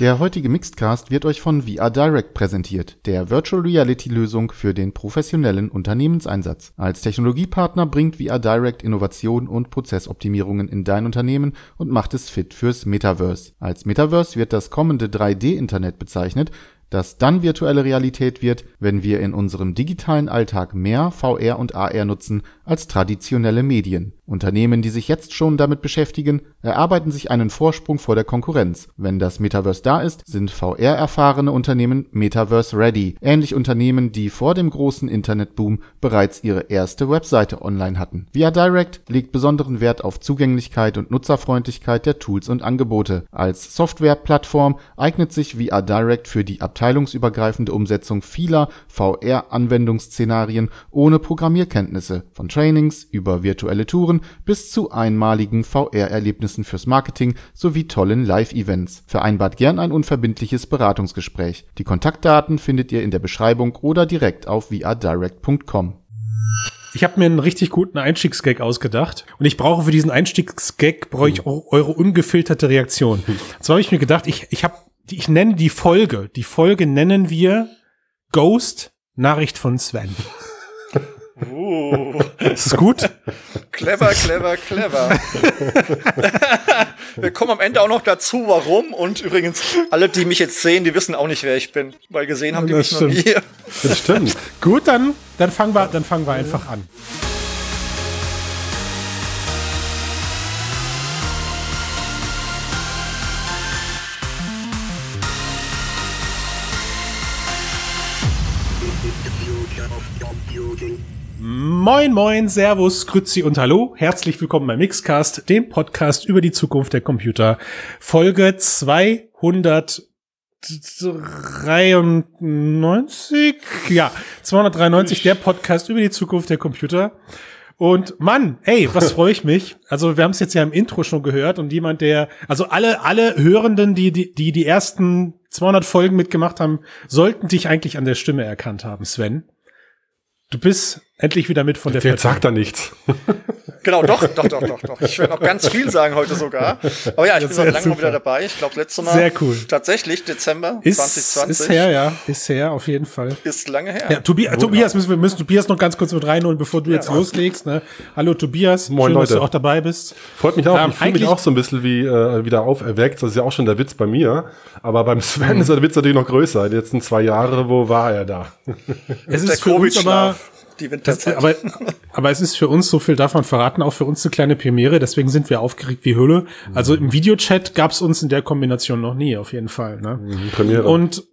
Der heutige Mixedcast wird euch von VR Direct präsentiert, der Virtual Reality Lösung für den professionellen Unternehmenseinsatz. Als Technologiepartner bringt VR Direct Innovation und Prozessoptimierungen in dein Unternehmen und macht es fit fürs Metaverse. Als Metaverse wird das kommende 3D-Internet bezeichnet, das dann virtuelle Realität wird, wenn wir in unserem digitalen Alltag mehr VR und AR nutzen als traditionelle Medien. Unternehmen, die sich jetzt schon damit beschäftigen, erarbeiten sich einen Vorsprung vor der Konkurrenz. Wenn das Metaverse da ist, sind VR-erfahrene Unternehmen Metaverse-ready, ähnlich Unternehmen, die vor dem großen Internetboom bereits ihre erste Webseite online hatten. Via Direct legt besonderen Wert auf Zugänglichkeit und Nutzerfreundlichkeit der Tools und Angebote. Als Softwareplattform eignet sich VR Direct für die abteilungsübergreifende Umsetzung vieler VR-Anwendungsszenarien ohne Programmierkenntnisse, von Trainings über virtuelle Touren bis zu einmaligen VR-Erlebnissen fürs Marketing sowie tollen Live-Events. Vereinbart gern ein unverbindliches Beratungsgespräch. Die Kontaktdaten findet ihr in der Beschreibung oder direkt auf vrdirect.com. Ich habe mir einen richtig guten Einstiegsgag ausgedacht und ich brauche für diesen Einstiegsgag brauche ich eure ungefilterte Reaktion. So habe ich mir gedacht, ich ich habe ich nenne die Folge, die Folge nennen wir Ghost Nachricht von Sven. Uh. Ist es gut? Clever, clever, clever. Wir kommen am Ende auch noch dazu, warum. Und übrigens, alle, die mich jetzt sehen, die wissen auch nicht, wer ich bin. Weil gesehen haben die das mich stimmt. noch nie. Das stimmt. gut, dann, dann fangen wir, dann fangen wir einfach an. Moin, moin, Servus, Grüezi und Hallo. Herzlich willkommen beim Mixcast, dem Podcast über die Zukunft der Computer. Folge 293? Ja, 293, der Podcast über die Zukunft der Computer. Und Mann, ey, was freue ich mich. Also wir haben es jetzt ja im Intro schon gehört und jemand, der, also alle, alle Hörenden, die die, die, die ersten 200 Folgen mitgemacht haben, sollten dich eigentlich an der Stimme erkannt haben, Sven. Du bist endlich wieder mit von der Jetzt sagt er nichts. Genau, doch, doch, doch, doch, doch. Ich werde noch ganz viel sagen heute sogar. Aber ja, ich bin seit langem wieder dabei. Ich glaube, letzte Mal. Sehr cool. Tatsächlich, Dezember ist, 2020. Ist her, ja. Ist her, auf jeden Fall. Ist lange her. Ja, Tobi Tobias, müssen wir müssen Tobias noch ganz kurz mit reinholen, bevor du ja. jetzt loslegst. Ne? Hallo Tobias, Moin, schön, Leute. dass du auch dabei bist. Freut mich auch. Ähm, ich fühle mich auch so ein bisschen wie äh, wieder auferweckt. Das ist ja auch schon der Witz bei mir. Aber beim Sven mhm. ist der Witz natürlich noch größer. Die letzten zwei Jahre, wo war er da? Es ist für uns aber die Winterzeit. aber, aber es ist für uns, so viel darf man verraten, auch für uns eine kleine Premiere, deswegen sind wir aufgeregt wie Hülle. Also im Videochat gab es uns in der Kombination noch nie, auf jeden Fall. Ne? Mhm, Premiere. Und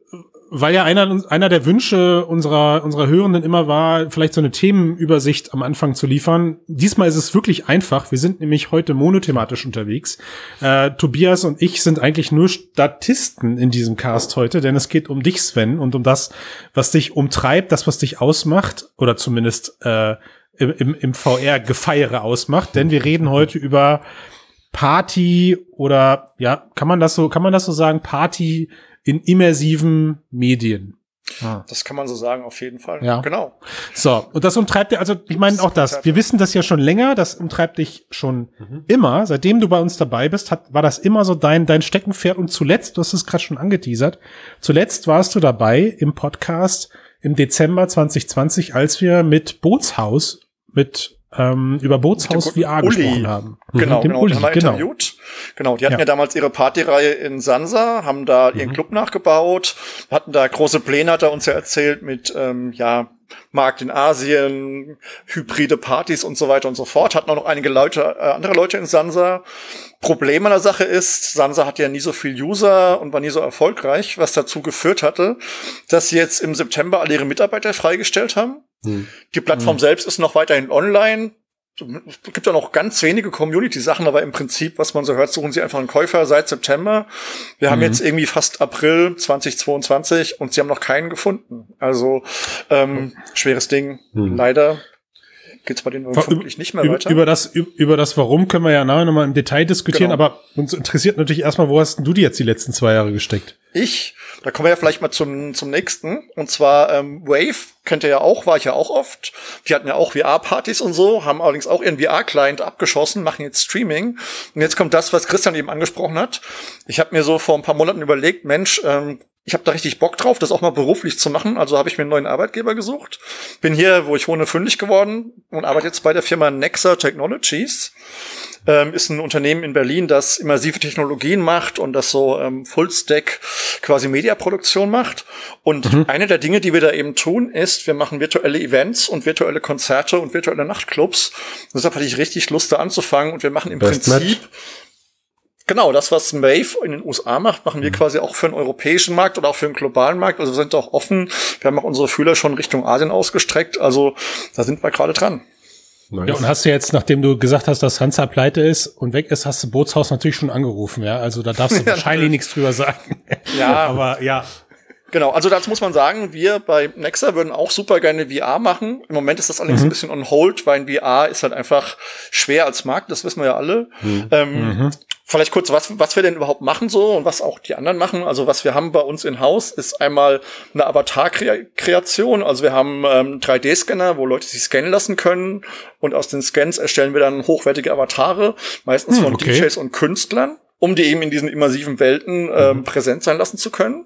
weil ja einer, einer der Wünsche unserer, unserer Hörenden immer war, vielleicht so eine Themenübersicht am Anfang zu liefern. Diesmal ist es wirklich einfach. Wir sind nämlich heute monothematisch unterwegs. Äh, Tobias und ich sind eigentlich nur Statisten in diesem Cast heute, denn es geht um dich, Sven, und um das, was dich umtreibt, das, was dich ausmacht, oder zumindest äh, im, im, im VR-Gefeiere ausmacht. Denn wir reden heute über Party oder ja, kann man das so, kann man das so sagen? Party in immersiven Medien. Ah. Das kann man so sagen, auf jeden Fall. Ja. Genau. So, und das umtreibt dir, also ich meine auch das, wir wissen das ja schon länger, das umtreibt dich schon mhm. immer, seitdem du bei uns dabei bist, hat, war das immer so dein, dein Steckenpferd und zuletzt, du hast es gerade schon angeteasert, zuletzt warst du dabei im Podcast im Dezember 2020, als wir mit Bootshaus, mit ähm, über Bootshaus VR Uli. gesprochen haben. Genau, genau, Uli, haben wir genau. Genau, die hatten ja, ja damals ihre Partyreihe in Sansa, haben da ihren mhm. Club nachgebaut, hatten da große Pläne, hat er uns ja erzählt, mit ähm, ja Markt in Asien, hybride Partys und so weiter und so fort. Hatten auch noch einige Leute, äh, andere Leute in Sansa. Problem an der Sache ist, Sansa hat ja nie so viel User und war nie so erfolgreich, was dazu geführt hatte, dass sie jetzt im September alle ihre Mitarbeiter freigestellt haben. Hm. Die Plattform hm. selbst ist noch weiterhin online. Es gibt ja noch ganz wenige Community-Sachen, aber im Prinzip, was man so hört, suchen sie einfach einen Käufer seit September. Wir mhm. haben jetzt irgendwie fast April 2022 und sie haben noch keinen gefunden. Also ähm, schweres Ding. Mhm. Leider geht's bei denen vermutlich nicht mehr über, weiter. Über das, über das Warum können wir ja nachher nochmal im Detail diskutieren, genau. aber uns interessiert natürlich erstmal, wo hast du die jetzt die letzten zwei Jahre gesteckt? ich, da kommen wir ja vielleicht mal zum, zum nächsten. Und zwar ähm, Wave, kennt ihr ja auch, war ich ja auch oft. Die hatten ja auch VR-Partys und so, haben allerdings auch ihren VR-Client abgeschossen, machen jetzt Streaming. Und jetzt kommt das, was Christian eben angesprochen hat. Ich habe mir so vor ein paar Monaten überlegt, Mensch, ähm, ich habe da richtig Bock drauf, das auch mal beruflich zu machen. Also habe ich mir einen neuen Arbeitgeber gesucht. Bin hier, wo ich wohne, fündig geworden und arbeite jetzt bei der Firma Nexa Technologies. Ähm, ist ein Unternehmen in Berlin, das immersive Technologien macht und das so ähm, Full-Stack quasi Mediaproduktion macht. Und mhm. eine der Dinge, die wir da eben tun, ist, wir machen virtuelle Events und virtuelle Konzerte und virtuelle Nachtclubs. Deshalb hatte ich richtig Lust, da anzufangen und wir machen im Best Prinzip Match Genau, das, was Wave in den USA macht, machen wir mhm. quasi auch für den europäischen Markt oder auch für den globalen Markt. Also wir sind auch offen. Wir haben auch unsere Fühler schon Richtung Asien ausgestreckt. Also da sind wir gerade dran. Nice. Ja, und hast du jetzt, nachdem du gesagt hast, dass Hansa pleite ist und weg ist, hast du Bootshaus natürlich schon angerufen, ja? Also da darfst du wahrscheinlich nichts drüber sagen. Ja. Aber ja. Genau, also dazu muss man sagen, wir bei Nexa würden auch super gerne VR machen. Im Moment ist das allerdings mhm. ein bisschen on hold, weil ein VR ist halt einfach schwer als Markt, das wissen wir ja alle. Mhm. Ähm, mhm. Vielleicht kurz, was, was wir denn überhaupt machen so und was auch die anderen machen. Also was wir haben bei uns in Haus ist einmal eine Avatar-Kreation. Also wir haben ähm, 3D-Scanner, wo Leute sich scannen lassen können und aus den Scans erstellen wir dann hochwertige Avatare, meistens hm, von okay. DJs und Künstlern um die eben in diesen immersiven Welten ähm, mhm. präsent sein lassen zu können.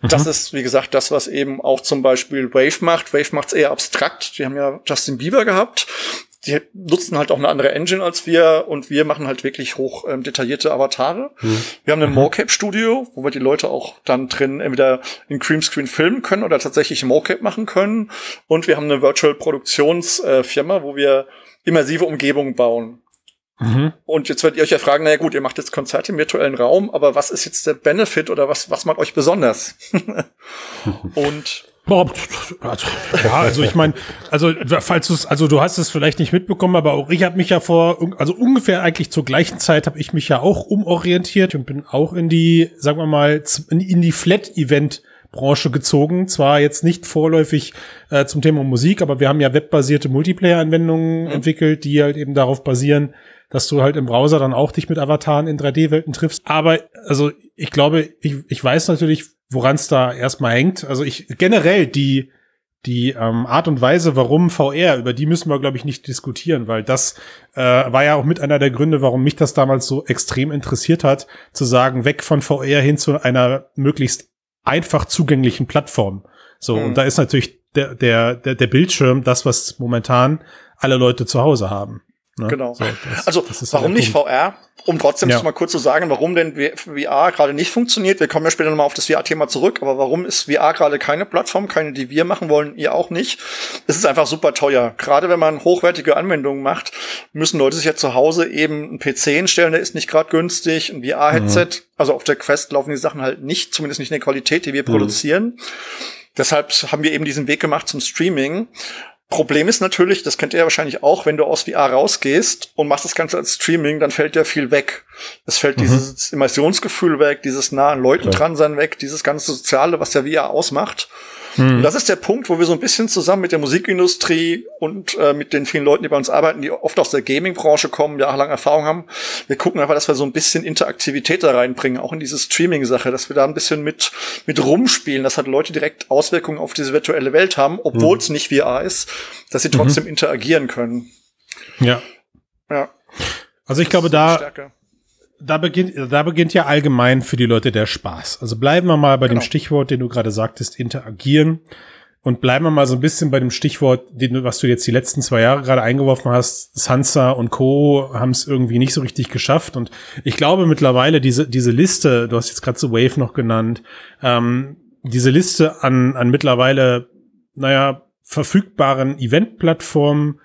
Mhm. Das ist, wie gesagt, das, was eben auch zum Beispiel Wave macht. Wave macht's eher abstrakt. Die haben ja Justin Bieber gehabt die nutzen halt auch eine andere Engine als wir und wir machen halt wirklich hoch ähm, detaillierte Avatare. Mhm. Wir haben ein mhm. Mocap-Studio, wo wir die Leute auch dann drin entweder in Creamscreen filmen können oder tatsächlich Mocap machen können. Und wir haben eine Virtual-Produktionsfirma, äh, wo wir immersive Umgebungen bauen. Mhm. Und jetzt werdet ihr euch ja fragen, naja gut, ihr macht jetzt Konzerte im virtuellen Raum, aber was ist jetzt der Benefit oder was, was macht euch besonders? und also, ja, also ich meine, also falls du es, also du hast es vielleicht nicht mitbekommen, aber auch ich habe mich ja vor, also ungefähr eigentlich zur gleichen Zeit habe ich mich ja auch umorientiert und bin auch in die, sagen wir mal, in, in die Flat-Event Branche gezogen. Zwar jetzt nicht vorläufig äh, zum Thema Musik, aber wir haben ja webbasierte Multiplayer-Anwendungen mhm. entwickelt, die halt eben darauf basieren, dass du halt im Browser dann auch dich mit Avataren in 3D-Welten triffst. Aber also ich glaube, ich, ich weiß natürlich, woran es da erstmal hängt. Also ich generell die die ähm, Art und Weise, warum VR, über die müssen wir, glaube ich, nicht diskutieren, weil das äh, war ja auch mit einer der Gründe, warum mich das damals so extrem interessiert hat, zu sagen, weg von VR hin zu einer möglichst einfach zugänglichen Plattform. So, mhm. und da ist natürlich der, der, der, der Bildschirm das, was momentan alle Leute zu Hause haben. Ne? Genau. So, das, also das warum nicht VR? Um trotzdem ja. mal kurz zu sagen, warum denn VR gerade nicht funktioniert. Wir kommen ja später nochmal auf das VR-Thema zurück, aber warum ist VR gerade keine Plattform, keine, die wir machen wollen, ihr auch nicht? Es ist einfach super teuer. Gerade wenn man hochwertige Anwendungen macht, müssen Leute sich ja zu Hause eben einen PC hinstellen, der ist nicht gerade günstig, ein VR-Headset. Mhm. Also auf der Quest laufen die Sachen halt nicht, zumindest nicht in der Qualität, die wir mhm. produzieren. Deshalb haben wir eben diesen Weg gemacht zum Streaming. Problem ist natürlich, das kennt ihr ja wahrscheinlich auch, wenn du aus VR rausgehst und machst das Ganze als Streaming, dann fällt ja viel weg. Es fällt mhm. dieses Immersionsgefühl weg, dieses nah an Leuten ja. dran sein weg, dieses ganze Soziale, was der VR ausmacht. Hm. Und das ist der Punkt, wo wir so ein bisschen zusammen mit der Musikindustrie und äh, mit den vielen Leuten, die bei uns arbeiten, die oft aus der Gaming-Branche kommen, jahrelang Erfahrung haben, wir gucken einfach, dass wir so ein bisschen Interaktivität da reinbringen, auch in diese Streaming-Sache, dass wir da ein bisschen mit, mit rumspielen, dass halt Leute direkt Auswirkungen auf diese virtuelle Welt haben, obwohl es hm. nicht VR ist, dass sie trotzdem mhm. interagieren können. Ja. Ja. Also ich glaube, da, Stärke da beginnt, da beginnt ja allgemein für die Leute der Spaß. Also bleiben wir mal bei genau. dem Stichwort, den du gerade sagtest, interagieren. Und bleiben wir mal so ein bisschen bei dem Stichwort, den, was du jetzt die letzten zwei Jahre gerade eingeworfen hast. Sansa und Co. haben es irgendwie nicht so richtig geschafft. Und ich glaube mittlerweile, diese, diese Liste, du hast jetzt gerade so Wave noch genannt, ähm, diese Liste an, an mittlerweile, naja, verfügbaren Eventplattformen,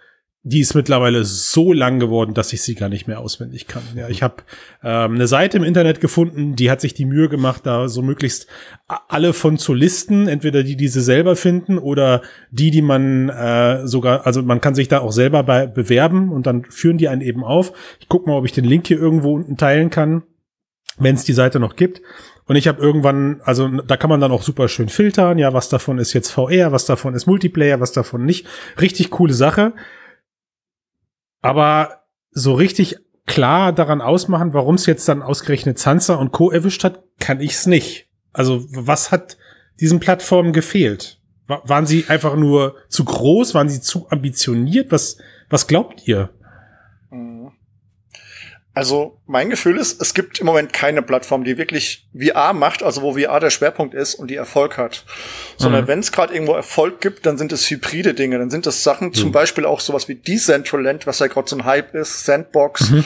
die ist mittlerweile so lang geworden, dass ich sie gar nicht mehr auswendig kann. Ja, ich habe ähm, eine Seite im Internet gefunden, die hat sich die Mühe gemacht, da so möglichst alle von zu listen, entweder die, die sie selber finden oder die, die man äh, sogar, also man kann sich da auch selber bei bewerben und dann führen die einen eben auf. Ich guck mal, ob ich den Link hier irgendwo unten teilen kann, wenn es die Seite noch gibt. Und ich habe irgendwann, also da kann man dann auch super schön filtern, ja, was davon ist jetzt VR, was davon ist Multiplayer, was davon nicht. Richtig coole Sache. Aber so richtig klar daran ausmachen, warum es jetzt dann ausgerechnet Sansa und Co. erwischt hat, kann ich's nicht. Also was hat diesen Plattformen gefehlt? Waren sie einfach nur zu groß? Waren sie zu ambitioniert? Was, was glaubt ihr? Also mein Gefühl ist, es gibt im Moment keine Plattform, die wirklich VR macht, also wo VR der Schwerpunkt ist und die Erfolg hat. Sondern mhm. wenn es gerade irgendwo Erfolg gibt, dann sind es hybride Dinge. Dann sind es Sachen, mhm. zum Beispiel auch sowas wie Decentraland, was ja gerade so ein Hype ist, Sandbox. Mhm.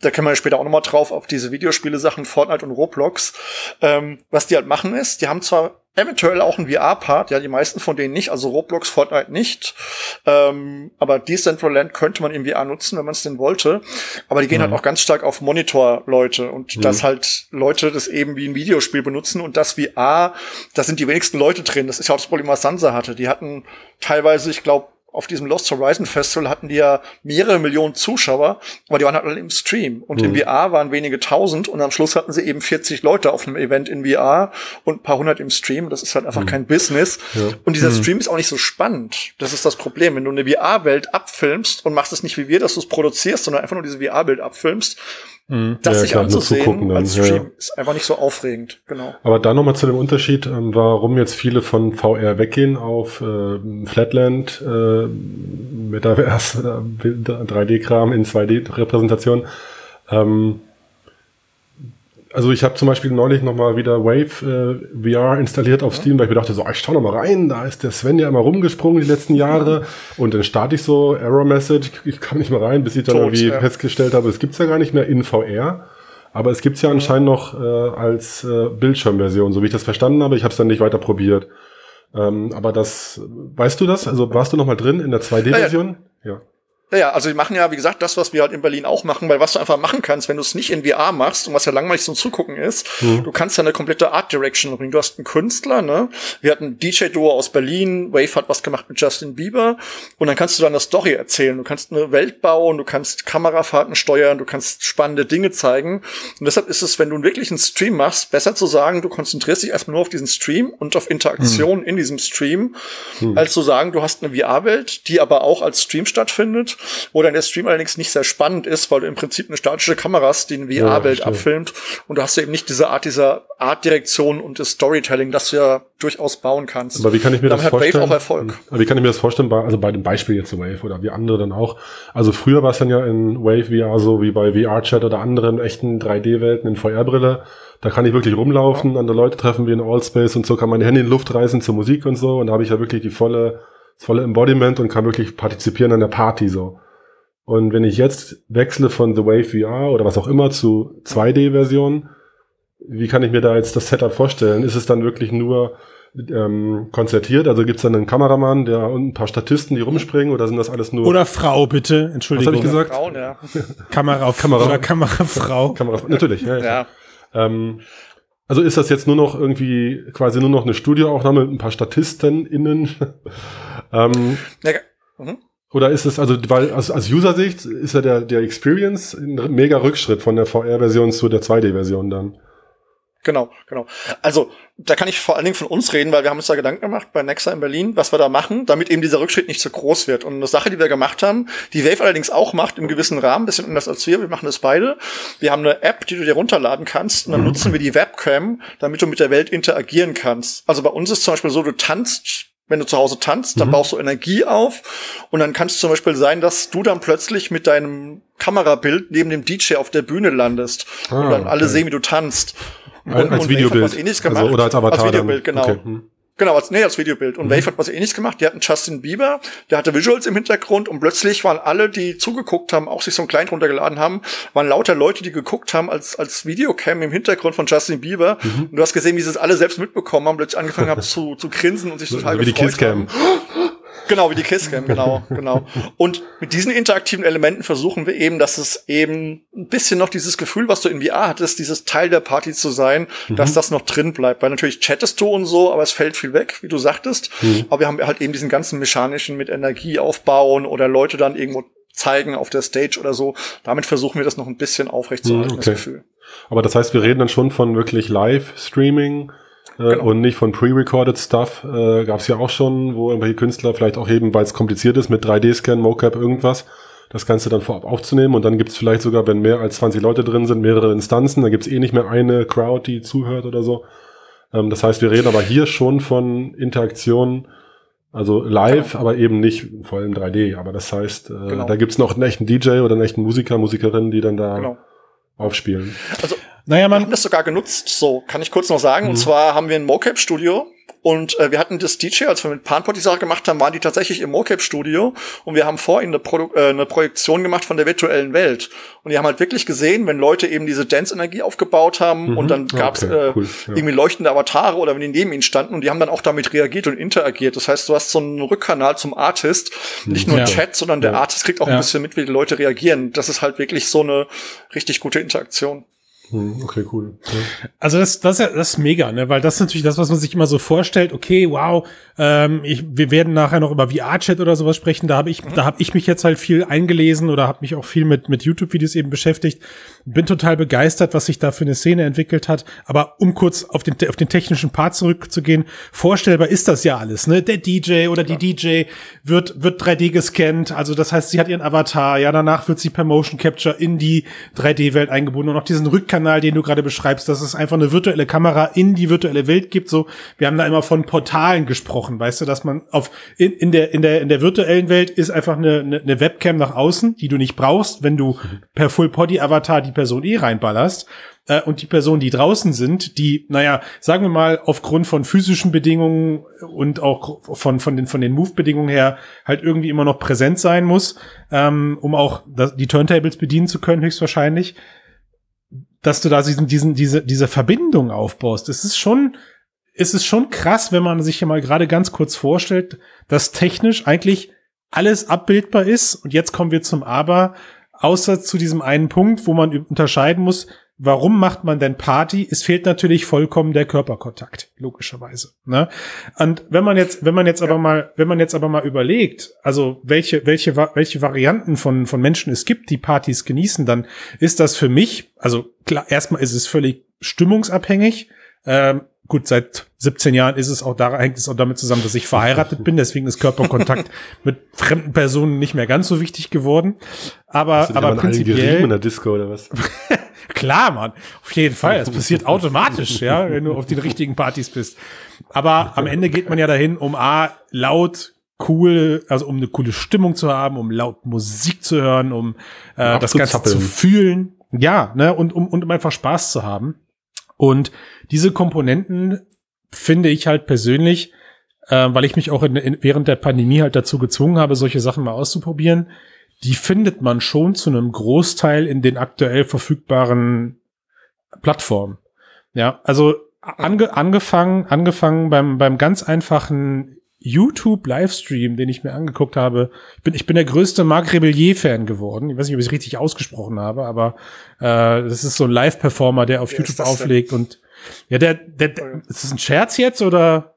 Da können wir später auch nochmal drauf auf diese Videospiele-Sachen, Fortnite und Roblox. Ähm, was die halt machen ist, die haben zwar eventuell auch ein VR-Part, ja, die meisten von denen nicht, also Roblox, Fortnite nicht. Ähm, aber Decentraland könnte man im VR nutzen, wenn man es denn wollte. Aber die gehen halt mhm. halt auch ganz stark auf Monitor-Leute und mhm. dass halt Leute das eben wie ein Videospiel benutzen und das VR, da sind die wenigsten Leute drin. Das ist ja auch das Problem, was Sansa hatte. Die hatten teilweise, ich glaube, auf diesem Lost Horizon Festival hatten die ja mehrere Millionen Zuschauer, aber die waren halt alle im Stream. Und mhm. im VR waren wenige tausend und am Schluss hatten sie eben 40 Leute auf einem Event in VR und ein paar hundert im Stream. Das ist halt einfach mhm. kein Business. Ja. Und dieser mhm. Stream ist auch nicht so spannend. Das ist das Problem. Wenn du eine VR-Welt abfilmst und machst es nicht wie wir, dass du es produzierst, sondern einfach nur diese VR-Bild abfilmst, Mhm. Das ja, sich klar, anzusehen als Stream ja. ist einfach nicht so aufregend, genau. Aber da nochmal zu dem Unterschied, ähm, warum jetzt viele von VR weggehen auf äh, Flatland, äh, Metaverse, äh, 3D-Kram in 2D-Repräsentation. Ähm, also ich habe zum Beispiel neulich nochmal wieder Wave äh, VR installiert auf Steam, weil ich mir dachte, so, ah, ich schau noch mal rein, da ist der Sven ja immer rumgesprungen die letzten Jahre und dann starte ich so, Error Message, ich kam nicht mal rein, bis ich dann Tot, irgendwie ja. festgestellt habe, es gibt's ja gar nicht mehr in VR. Aber es gibt's ja anscheinend noch äh, als äh, Bildschirmversion, so wie ich das verstanden habe. Ich habe es dann nicht weiter probiert. Ähm, aber das, weißt du das? Also warst du noch mal drin in der 2D-Version? ja. ja. Naja, also die machen ja, wie gesagt, das, was wir halt in Berlin auch machen, weil was du einfach machen kannst, wenn du es nicht in VR machst und was ja langweilig zum Zugucken ist, mhm. du kannst ja eine komplette Art Direction bringen. Du hast einen Künstler, ne? Wir hatten DJ-Duo aus Berlin, Wave hat was gemacht mit Justin Bieber und dann kannst du dann eine Story erzählen. Du kannst eine Welt bauen, du kannst Kamerafahrten steuern, du kannst spannende Dinge zeigen. Und deshalb ist es, wenn du wirklich einen Stream machst, besser zu sagen, du konzentrierst dich erstmal nur auf diesen Stream und auf Interaktion mhm. in diesem Stream, mhm. als zu sagen, du hast eine VR-Welt, die aber auch als Stream stattfindet wo dann der Stream allerdings nicht sehr spannend ist, weil du im Prinzip eine statische Kamera hast, die eine VR-Welt ja, abfilmt und du hast ja eben nicht diese Art dieser Artdirektion und das Storytelling, das du ja durchaus bauen kannst. Aber wie kann ich mir Damit das vorstellen? Wave auch Erfolg. Aber wie kann ich mir das vorstellen, bei, also bei dem Beispiel jetzt Wave oder wie andere dann auch? Also früher war es dann ja in Wave VR so wie bei VR-Chat oder anderen echten 3D-Welten in VR-Brille. Da kann ich wirklich rumlaufen, andere Leute treffen wie in Allspace und so kann meine Hände in die Luft reißen zur Musik und so. Und da habe ich ja wirklich die volle, das volle Embodiment und kann wirklich partizipieren an der Party so. Und wenn ich jetzt wechsle von The Wave VR oder was auch immer zu 2D-Version, wie kann ich mir da jetzt das Setup vorstellen? Ist es dann wirklich nur ähm, konzertiert? Also gibt es dann einen Kameramann, der und ein paar Statisten, die rumspringen oder sind das alles nur... Oder Frau, bitte. Entschuldigung. Was habe ich gesagt? Frauen, ja. Kamera, Kamera. Oder Kamerafrau. Kamera, natürlich, ja. ja. Ähm, also ist das jetzt nur noch irgendwie quasi nur noch eine Studioaufnahme mit ein paar StatistInnen? Ähm, ja, mhm. Oder ist es, also, weil aus, aus User-Sicht ist ja der, der Experience ein mega Rückschritt von der VR-Version zu der 2D-Version dann. Genau, genau. Also, da kann ich vor allen Dingen von uns reden, weil wir haben uns da Gedanken gemacht bei Nexa in Berlin, was wir da machen, damit eben dieser Rückschritt nicht so groß wird. Und eine Sache, die wir gemacht haben, die Wave allerdings auch macht, im gewissen Rahmen, bisschen anders als wir, wir machen das beide. Wir haben eine App, die du dir runterladen kannst, und dann mhm. nutzen wir die Webcam, damit du mit der Welt interagieren kannst. Also bei uns ist zum Beispiel so, du tanzt wenn du zu Hause tanzt, dann mhm. baust du Energie auf und dann kann es zum Beispiel sein, dass du dann plötzlich mit deinem Kamerabild neben dem DJ auf der Bühne landest ah, und dann alle sehen, wie du tanzt. Und, als und Videobild. Also, oder als Avatar. Als Videobild, genau. Okay. Hm. Genau, als, nee, als Videobild. Und mhm. Wave hat was ähnliches gemacht. Die hatten Justin Bieber, der hatte Visuals im Hintergrund und plötzlich waren alle, die zugeguckt haben, auch sich so ein Client runtergeladen haben, waren lauter Leute, die geguckt haben als, als Videocam im Hintergrund von Justin Bieber. Mhm. Und du hast gesehen, wie sie es alle selbst mitbekommen haben, plötzlich angefangen haben zu, zu grinsen und sich total so, wie gefreut die Kisscam. haben. Genau, wie die Kisscam, genau, genau. Und mit diesen interaktiven Elementen versuchen wir eben, dass es eben ein bisschen noch dieses Gefühl, was du in VR hattest, dieses Teil der Party zu sein, mhm. dass das noch drin bleibt. Weil natürlich chattest du und so, aber es fällt viel weg, wie du sagtest. Mhm. Aber wir haben halt eben diesen ganzen mechanischen mit Energie aufbauen oder Leute dann irgendwo zeigen auf der Stage oder so. Damit versuchen wir das noch ein bisschen aufrechtzuerhalten, mhm, okay. das Gefühl. Aber das heißt, wir reden dann schon von wirklich Live-Streaming genau. und nicht von pre-recorded Stuff. Äh, Gab es ja auch schon, wo irgendwelche Künstler vielleicht auch eben, weil es kompliziert ist, mit 3D-Scan, Mocap, irgendwas, das Ganze dann vorab aufzunehmen und dann gibt es vielleicht sogar, wenn mehr als 20 Leute drin sind, mehrere Instanzen, dann gibt es eh nicht mehr eine Crowd, die zuhört oder so. Ähm, das heißt, wir reden aber hier schon von Interaktion, also live, genau. aber eben nicht vor allem 3D. Aber das heißt, äh, genau. da gibt's noch einen echten DJ oder einen echten Musiker, Musikerin, die dann da genau. aufspielen. Also naja, man wir haben das sogar genutzt, so kann ich kurz noch sagen. Mhm. Und zwar haben wir ein Mocap-Studio und äh, wir hatten das DJ, als wir mit Panpot die Sache gemacht haben, waren die tatsächlich im Mocap-Studio und wir haben vor ihnen eine, Produ äh, eine Projektion gemacht von der virtuellen Welt. Und die haben halt wirklich gesehen, wenn Leute eben diese Dance-Energie aufgebaut haben mhm. und dann gab's okay, äh, cool, ja. irgendwie leuchtende Avatare oder wenn die neben ihnen standen und die haben dann auch damit reagiert und interagiert. Das heißt, du hast so einen Rückkanal zum Artist, nicht nur ja. Chat, sondern der ja. Artist kriegt auch ein bisschen mit, wie die Leute reagieren. Das ist halt wirklich so eine richtig gute Interaktion. Hm, okay, cool. Ja. Also das, das, das ist mega, ne? Weil das ist natürlich das, was man sich immer so vorstellt. Okay, wow, ähm, ich, wir werden nachher noch über VR-Chat oder sowas sprechen. Da habe ich, mhm. da habe ich mich jetzt halt viel eingelesen oder habe mich auch viel mit mit YouTube-Videos eben beschäftigt. Bin total begeistert, was sich da für eine Szene entwickelt hat. Aber um kurz auf den auf den technischen Part zurückzugehen, vorstellbar ist das ja alles, ne? Der DJ oder die DJ wird wird 3D gescannt. Also das heißt, sie hat ihren Avatar. Ja, danach wird sie per Motion Capture in die 3D-Welt eingebunden und auch diesen Rückkanal Kanal, den du gerade beschreibst, dass es einfach eine virtuelle Kamera in die virtuelle Welt gibt. So, wir haben da immer von Portalen gesprochen, weißt du, dass man auf in, in der in der in der virtuellen Welt ist einfach eine, eine, eine Webcam nach außen, die du nicht brauchst, wenn du per Full Body Avatar die Person eh reinballerst äh, und die Personen, die draußen sind, die, naja, sagen wir mal, aufgrund von physischen Bedingungen und auch von, von den, von den Move-Bedingungen her halt irgendwie immer noch präsent sein muss, ähm, um auch die Turntables bedienen zu können, höchstwahrscheinlich dass du da diesen, diesen, diese, diese Verbindung aufbaust. Es ist schon, es ist schon krass, wenn man sich hier mal gerade ganz kurz vorstellt, dass technisch eigentlich alles abbildbar ist. Und jetzt kommen wir zum Aber, außer zu diesem einen Punkt, wo man unterscheiden muss, warum macht man denn Party? Es fehlt natürlich vollkommen der Körperkontakt, logischerweise. Ne? Und wenn man jetzt, wenn man jetzt aber mal, wenn man jetzt aber mal überlegt, also welche, welche, welche Varianten von, von Menschen es gibt, die Partys genießen, dann ist das für mich, also klar, erstmal ist es völlig stimmungsabhängig. Ähm, gut, seit 17 Jahren ist es auch da, hängt es auch damit zusammen, dass ich verheiratet bin, deswegen ist Körperkontakt mit fremden Personen nicht mehr ganz so wichtig geworden. Aber, aber prinzipiell. in der Disco oder was? Klar, Mann. Auf jeden Fall. Das passiert automatisch, ja, wenn du auf den richtigen Partys bist. Aber am Ende geht man ja dahin, um A, laut, cool, also um eine coole Stimmung zu haben, um laut Musik zu hören, um äh, das Ganze zu fühlen. Ja, ne, und um, und um einfach Spaß zu haben. Und diese Komponenten finde ich halt persönlich, äh, weil ich mich auch in, in, während der Pandemie halt dazu gezwungen habe, solche Sachen mal auszuprobieren, die findet man schon zu einem Großteil in den aktuell verfügbaren Plattformen. Ja, also ange, angefangen, angefangen beim, beim ganz einfachen YouTube-Livestream, den ich mir angeguckt habe. Ich bin, ich bin der größte Marc Rebellier-Fan geworden. Ich weiß nicht, ob ich es richtig ausgesprochen habe, aber äh, das ist so ein Live-Performer, der auf Wer YouTube auflegt und ja, der, der, der, ist das ein Scherz jetzt oder?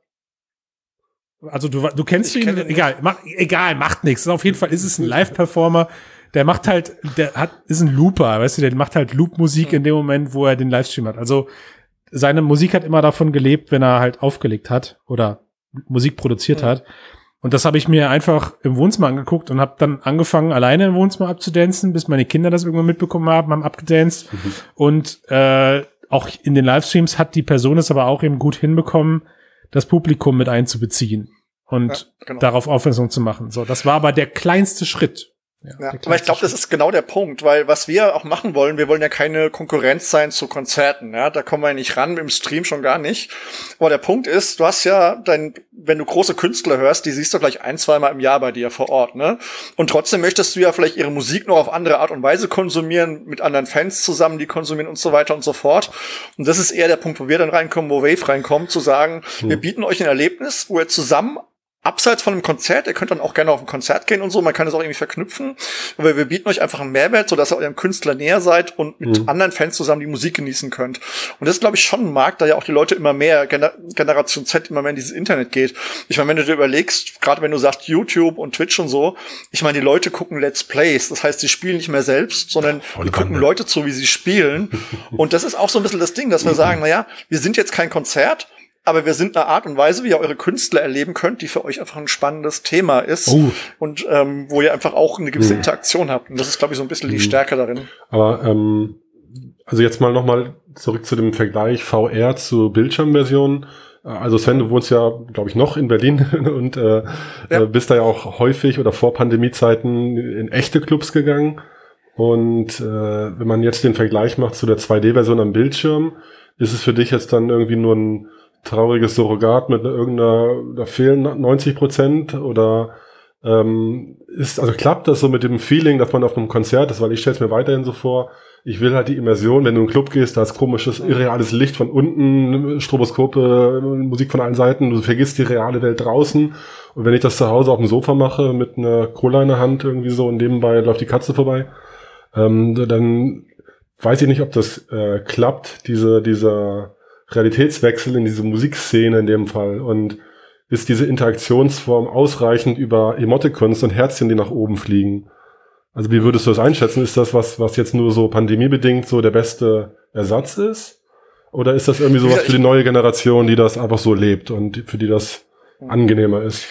Also du, du kennst ich ihn, egal, mach, egal, macht nichts. Auf jeden Fall ist es ein Live-Performer. Der macht halt, der hat, ist ein Looper, weißt du, der macht halt Loop-Musik in dem Moment, wo er den Livestream hat. Also seine Musik hat immer davon gelebt, wenn er halt aufgelegt hat oder Musik produziert mhm. hat. Und das habe ich mir einfach im Wohnzimmer angeguckt und habe dann angefangen, alleine im Wohnzimmer abzudancen, bis meine Kinder das irgendwann mitbekommen haben, haben abgedanced. Mhm. Und äh, auch in den Livestreams hat die Person es aber auch eben gut hinbekommen, das Publikum mit einzubeziehen und ja, genau. darauf aufmerksam zu machen. So, das war aber der kleinste Schritt. Ja, ja aber ich glaube, das ist genau der Punkt, weil was wir auch machen wollen, wir wollen ja keine Konkurrenz sein zu Konzerten, ja, da kommen wir nicht ran, im Stream schon gar nicht. Aber der Punkt ist, du hast ja dein, wenn du große Künstler hörst, die siehst du vielleicht ein, zweimal im Jahr bei dir vor Ort, ne? Und trotzdem möchtest du ja vielleicht ihre Musik noch auf andere Art und Weise konsumieren, mit anderen Fans zusammen, die konsumieren und so weiter und so fort. Und das ist eher der Punkt, wo wir dann reinkommen, wo Wave reinkommt, zu sagen, hm. wir bieten euch ein Erlebnis, wo ihr zusammen abseits von einem Konzert, ihr könnt dann auch gerne auf ein Konzert gehen und so, man kann es auch irgendwie verknüpfen, aber wir bieten euch einfach einen Mehrwert, so dass ihr eurem Künstler näher seid und mit mhm. anderen Fans zusammen die Musik genießen könnt. Und das ist, glaube ich, schon ein Markt, da ja auch die Leute immer mehr, Gener Generation Z immer mehr in dieses Internet geht. Ich meine, wenn du dir überlegst, gerade wenn du sagst YouTube und Twitch und so, ich meine, die Leute gucken Let's Plays, das heißt, sie spielen nicht mehr selbst, sondern Voll die gucken Leute zu, wie sie spielen. und das ist auch so ein bisschen das Ding, dass wir sagen, na ja, wir sind jetzt kein Konzert, aber wir sind eine Art und Weise, wie ihr eure Künstler erleben könnt, die für euch einfach ein spannendes Thema ist oh. und ähm, wo ihr einfach auch eine gewisse hm. Interaktion habt. Und das ist, glaube ich, so ein bisschen die hm. Stärke darin. Aber ähm, also jetzt mal nochmal zurück zu dem Vergleich VR zu Bildschirmversion. Also Sven, du wohnst ja, glaube ich, noch in Berlin und äh, ja. Äh, bist da ja auch häufig oder vor Pandemiezeiten in echte Clubs gegangen. Und äh, wenn man jetzt den Vergleich macht zu der 2D-Version am Bildschirm, ist es für dich jetzt dann irgendwie nur ein trauriges Surrogat mit irgendeiner, da fehlen 90 Prozent oder ähm, ist, also klappt das so mit dem Feeling, dass man auf einem Konzert ist, weil ich stelle es mir weiterhin so vor, ich will halt die Immersion, wenn du in einen Club gehst, da ist komisches, irreales Licht von unten, Stroboskope, Musik von allen Seiten, du vergisst die reale Welt draußen. Und wenn ich das zu Hause auf dem Sofa mache, mit einer Cola in der Hand irgendwie so und nebenbei läuft die Katze vorbei, ähm, dann weiß ich nicht, ob das äh, klappt, diese, dieser Realitätswechsel in diese Musikszene in dem Fall. Und ist diese Interaktionsform ausreichend über Emoticons und Herzchen, die nach oben fliegen? Also wie würdest du das einschätzen? Ist das was, was jetzt nur so pandemiebedingt so der beste Ersatz ist? Oder ist das irgendwie sowas für die neue Generation, die das einfach so lebt und für die das angenehmer ist?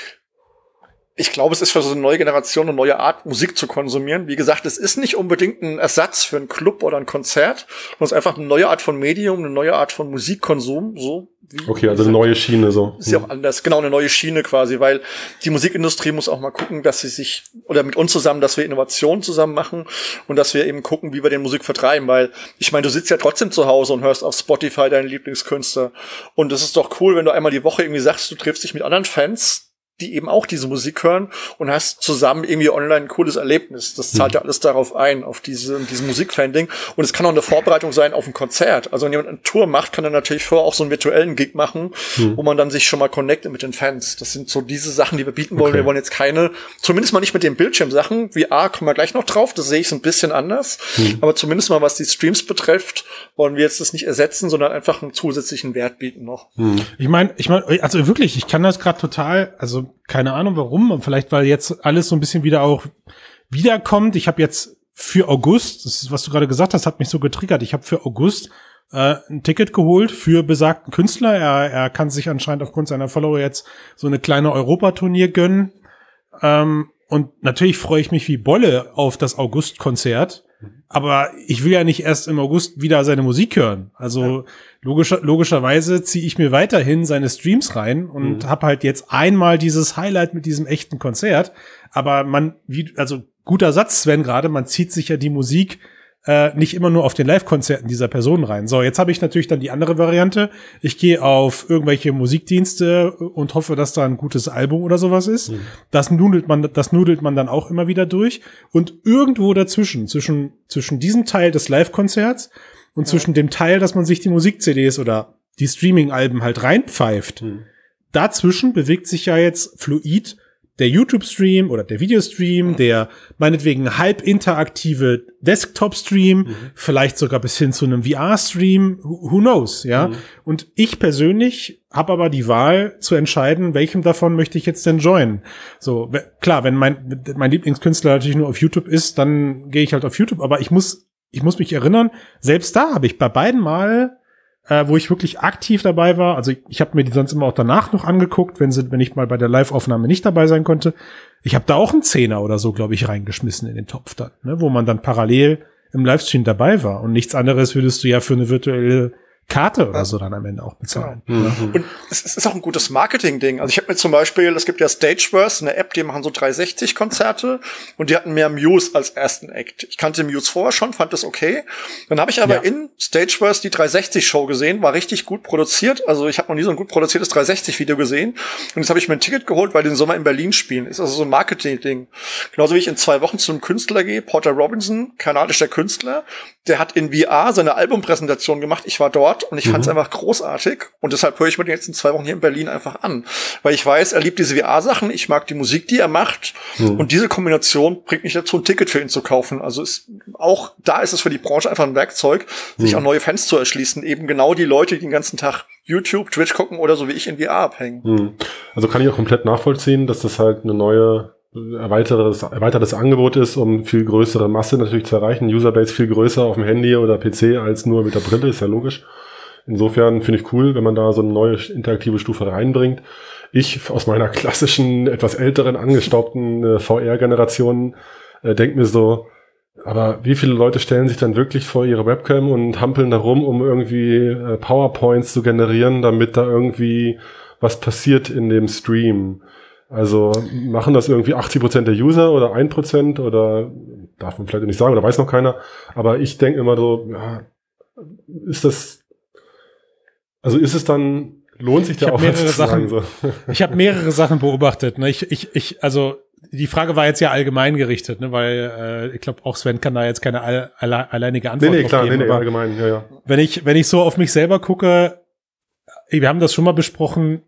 Ich glaube, es ist für so eine neue Generation eine neue Art, Musik zu konsumieren. Wie gesagt, es ist nicht unbedingt ein Ersatz für einen Club oder ein Konzert, sondern es ist einfach eine neue Art von Medium, eine neue Art von Musikkonsum, so. okay, also eine neue Schiene, so. Ist ja auch anders, genau, eine neue Schiene quasi, weil die Musikindustrie muss auch mal gucken, dass sie sich, oder mit uns zusammen, dass wir Innovationen zusammen machen und dass wir eben gucken, wie wir den Musik vertreiben, weil ich meine, du sitzt ja trotzdem zu Hause und hörst auf Spotify deinen Lieblingskünstler und es ist doch cool, wenn du einmal die Woche irgendwie sagst, du triffst dich mit anderen Fans, die eben auch diese Musik hören und hast zusammen irgendwie online ein cooles Erlebnis. Das zahlt mhm. ja alles darauf ein, auf diese, diese Musikfanding. Und es kann auch eine Vorbereitung sein auf ein Konzert. Also wenn jemand eine Tour macht, kann er natürlich vorher auch so einen virtuellen Gig machen, mhm. wo man dann sich schon mal connectet mit den Fans. Das sind so diese Sachen, die wir bieten wollen. Okay. Wir wollen jetzt keine, zumindest mal nicht mit den Bildschirmsachen. VR kommen wir gleich noch drauf. Das sehe ich so ein bisschen anders. Mhm. Aber zumindest mal was die Streams betrifft, wollen wir jetzt das nicht ersetzen, sondern einfach einen zusätzlichen Wert bieten noch. Mhm. Ich meine, ich meine, also wirklich, ich kann das gerade total, also keine Ahnung warum. Vielleicht, weil jetzt alles so ein bisschen wieder auch wiederkommt. Ich habe jetzt für August, das ist, was du gerade gesagt hast, hat mich so getriggert. Ich habe für August äh, ein Ticket geholt für besagten Künstler. Er, er kann sich anscheinend aufgrund seiner Follower jetzt so eine kleine Europaturnier gönnen. Ähm, und natürlich freue ich mich wie Bolle auf das August-Konzert. Aber ich will ja nicht erst im August wieder seine Musik hören. Also ja. Logischer, logischerweise ziehe ich mir weiterhin seine Streams rein und mhm. habe halt jetzt einmal dieses Highlight mit diesem echten Konzert. Aber man, wie, also guter Satz, Sven, gerade, man zieht sich ja die Musik äh, nicht immer nur auf den Live-Konzerten dieser Person rein. So, jetzt habe ich natürlich dann die andere Variante. Ich gehe auf irgendwelche Musikdienste und hoffe, dass da ein gutes Album oder sowas ist. Mhm. Das nudelt man, das nudelt man dann auch immer wieder durch. Und irgendwo dazwischen, zwischen, zwischen diesem Teil des Live-Konzerts und ja. zwischen dem Teil, dass man sich die Musik-CDs oder die Streaming-Alben halt reinpfeift, mhm. dazwischen bewegt sich ja jetzt fluid der YouTube-Stream oder der Videostream, der meinetwegen halb interaktive Desktop-Stream, mhm. vielleicht sogar bis hin zu einem VR-Stream, who knows, ja. Mhm. Und ich persönlich habe aber die Wahl zu entscheiden, welchem davon möchte ich jetzt denn joinen. So, klar, wenn mein, mein Lieblingskünstler natürlich nur auf YouTube ist, dann gehe ich halt auf YouTube, aber ich muss, ich muss mich erinnern, selbst da habe ich bei beiden Mal äh, wo ich wirklich aktiv dabei war. Also ich, ich habe mir die sonst immer auch danach noch angeguckt, wenn sie, wenn ich mal bei der Live-Aufnahme nicht dabei sein konnte. Ich habe da auch einen Zehner oder so, glaube ich, reingeschmissen in den Topf dann, ne, wo man dann parallel im Livestream dabei war. Und nichts anderes würdest du ja für eine virtuelle Karte oder so dann am Ende auch bezahlen. Genau. Mhm. Und es ist auch ein gutes Marketing-Ding. Also ich habe mir zum Beispiel, es gibt ja Stageverse, eine App, die machen so 360-Konzerte und die hatten mehr Muse als ersten Act. Ich kannte Muse vorher schon, fand das okay. Dann habe ich aber ja. in Stageverse die 360-Show gesehen, war richtig gut produziert. Also ich habe noch nie so ein gut produziertes 360-Video gesehen. Und jetzt habe ich mir ein Ticket geholt, weil die den Sommer in Berlin spielen. Ist also so ein Marketing-Ding. Genauso wie ich in zwei Wochen zu einem Künstler gehe, Porter Robinson, kanadischer Künstler, der hat in VR seine Albumpräsentation gemacht. Ich war dort und ich mhm. fand es einfach großartig. Und deshalb höre ich mir den jetzt in zwei Wochen hier in Berlin einfach an. Weil ich weiß, er liebt diese VR-Sachen, ich mag die Musik, die er macht. Mhm. Und diese Kombination bringt mich dazu, ein Ticket für ihn zu kaufen. Also ist, auch da ist es für die Branche einfach ein Werkzeug, sich mhm. auch neue Fans zu erschließen. Eben genau die Leute, die den ganzen Tag YouTube, Twitch gucken oder so wie ich in VR abhängen. Mhm. Also kann ich auch komplett nachvollziehen, dass das halt eine neue erweitertes, erweitertes Angebot ist, um viel größere Masse natürlich zu erreichen. Userbase viel größer auf dem Handy oder PC als nur mit der Brille, ist ja logisch. Insofern finde ich cool, wenn man da so eine neue interaktive Stufe reinbringt. Ich aus meiner klassischen, etwas älteren, angestaubten äh, VR-Generation äh, denke mir so, Aber wie viele Leute stellen sich dann wirklich vor ihre Webcam und hampeln da rum, um irgendwie äh, PowerPoints zu generieren, damit da irgendwie was passiert in dem Stream? Also machen das irgendwie 80% der User oder 1% oder darf man vielleicht nicht sagen oder weiß noch keiner. Aber ich denke immer so, ja, ist das, also ist es dann, lohnt sich der Aufwand mehrere Sachen, sagen, so. Ich habe mehrere Sachen beobachtet. Ne? Ich, ich, ich, also die Frage war jetzt ja allgemein gerichtet, ne? weil äh, ich glaube auch Sven kann da jetzt keine all, alle, alleinige Antwort nee, nee, klar, geben. Nee, nee, allgemein, ja, ja. Wenn ich, wenn ich so auf mich selber gucke, wir haben das schon mal besprochen,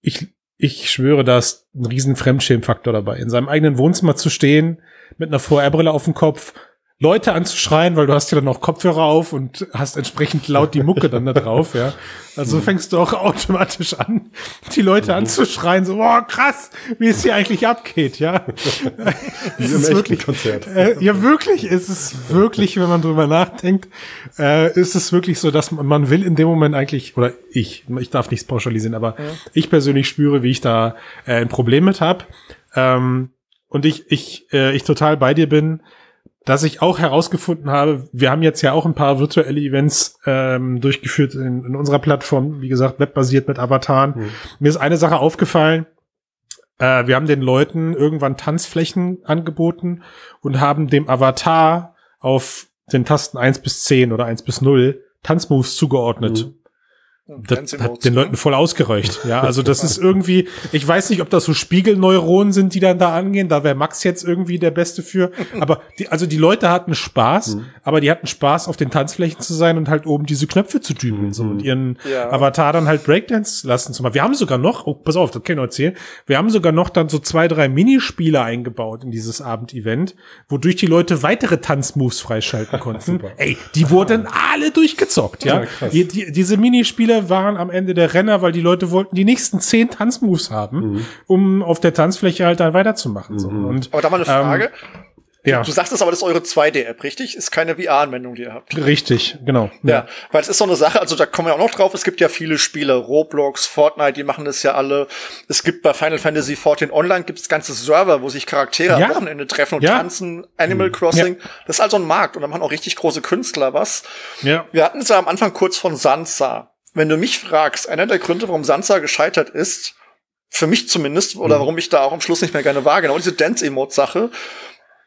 ich, ich schwöre, da ist ein riesen Fremdschämfaktor dabei. In seinem eigenen Wohnzimmer zu stehen, mit einer VR-Brille auf dem Kopf Leute anzuschreien, weil du hast ja dann auch Kopfhörer auf und hast entsprechend laut die Mucke dann da drauf, ja. Also mhm. fängst du auch automatisch an, die Leute mhm. anzuschreien, so, boah, krass, wie es hier eigentlich abgeht, ja. es ist wirklich, Konzert. Äh, ja, wirklich, ist es wirklich, wenn man drüber nachdenkt, äh, ist es wirklich so, dass man, man will in dem Moment eigentlich, oder ich, ich darf nichts pauschalisieren, aber ja. ich persönlich spüre, wie ich da äh, ein Problem mit habe. Ähm, und ich, ich, äh, ich total bei dir bin, dass ich auch herausgefunden habe, wir haben jetzt ja auch ein paar virtuelle Events ähm, durchgeführt in, in unserer Plattform, wie gesagt, webbasiert mit Avataren. Mhm. Mir ist eine Sache aufgefallen, äh, wir haben den Leuten irgendwann Tanzflächen angeboten und haben dem Avatar auf den Tasten eins bis zehn oder eins bis null Tanzmoves zugeordnet. Mhm. Das hat den Leuten voll ausgereicht. Ja, also das ist irgendwie, ich weiß nicht, ob das so Spiegelneuronen sind, die dann da angehen. Da wäre Max jetzt irgendwie der Beste für. Aber die, also die Leute hatten Spaß, mhm. aber die hatten Spaß, auf den Tanzflächen zu sein und halt oben diese Knöpfe zu dübeln mhm. so, und ihren ja. Avatar dann halt Breakdance lassen zu machen. Wir haben sogar noch, oh, pass auf, das kann ich noch erzählen. Wir haben sogar noch dann so zwei, drei Minispiele eingebaut in dieses Abendevent, wodurch die Leute weitere Tanzmoves freischalten konnten. Ey, die wurden alle durchgezockt, ja. ja die, die, diese Minispiele waren am Ende der Renner, weil die Leute wollten die nächsten zehn Tanzmoves haben, mhm. um auf der Tanzfläche halt dann weiterzumachen. Mhm. So. Und, aber da mal eine Frage. Ähm, ja. Du sagtest aber, das ist eure 2D-App, richtig? Ist keine VR-Anwendung, die ihr habt. Richtig, genau. Ja. ja. weil es ist so eine Sache, also da kommen wir auch noch drauf, es gibt ja viele Spiele, Roblox, Fortnite, die machen das ja alle. Es gibt bei Final Fantasy XIV Online gibt es ganze Server, wo sich Charaktere ja. am Wochenende treffen und ja. tanzen, Animal mhm. Crossing. Das ist also ein Markt und da machen auch richtig große Künstler was. Ja. Wir hatten es ja am Anfang kurz von Sansa wenn du mich fragst, einer der Gründe, warum Sansa gescheitert ist, für mich zumindest, oder mhm. warum ich da auch am Schluss nicht mehr gerne war, genau diese Dance-Emote-Sache,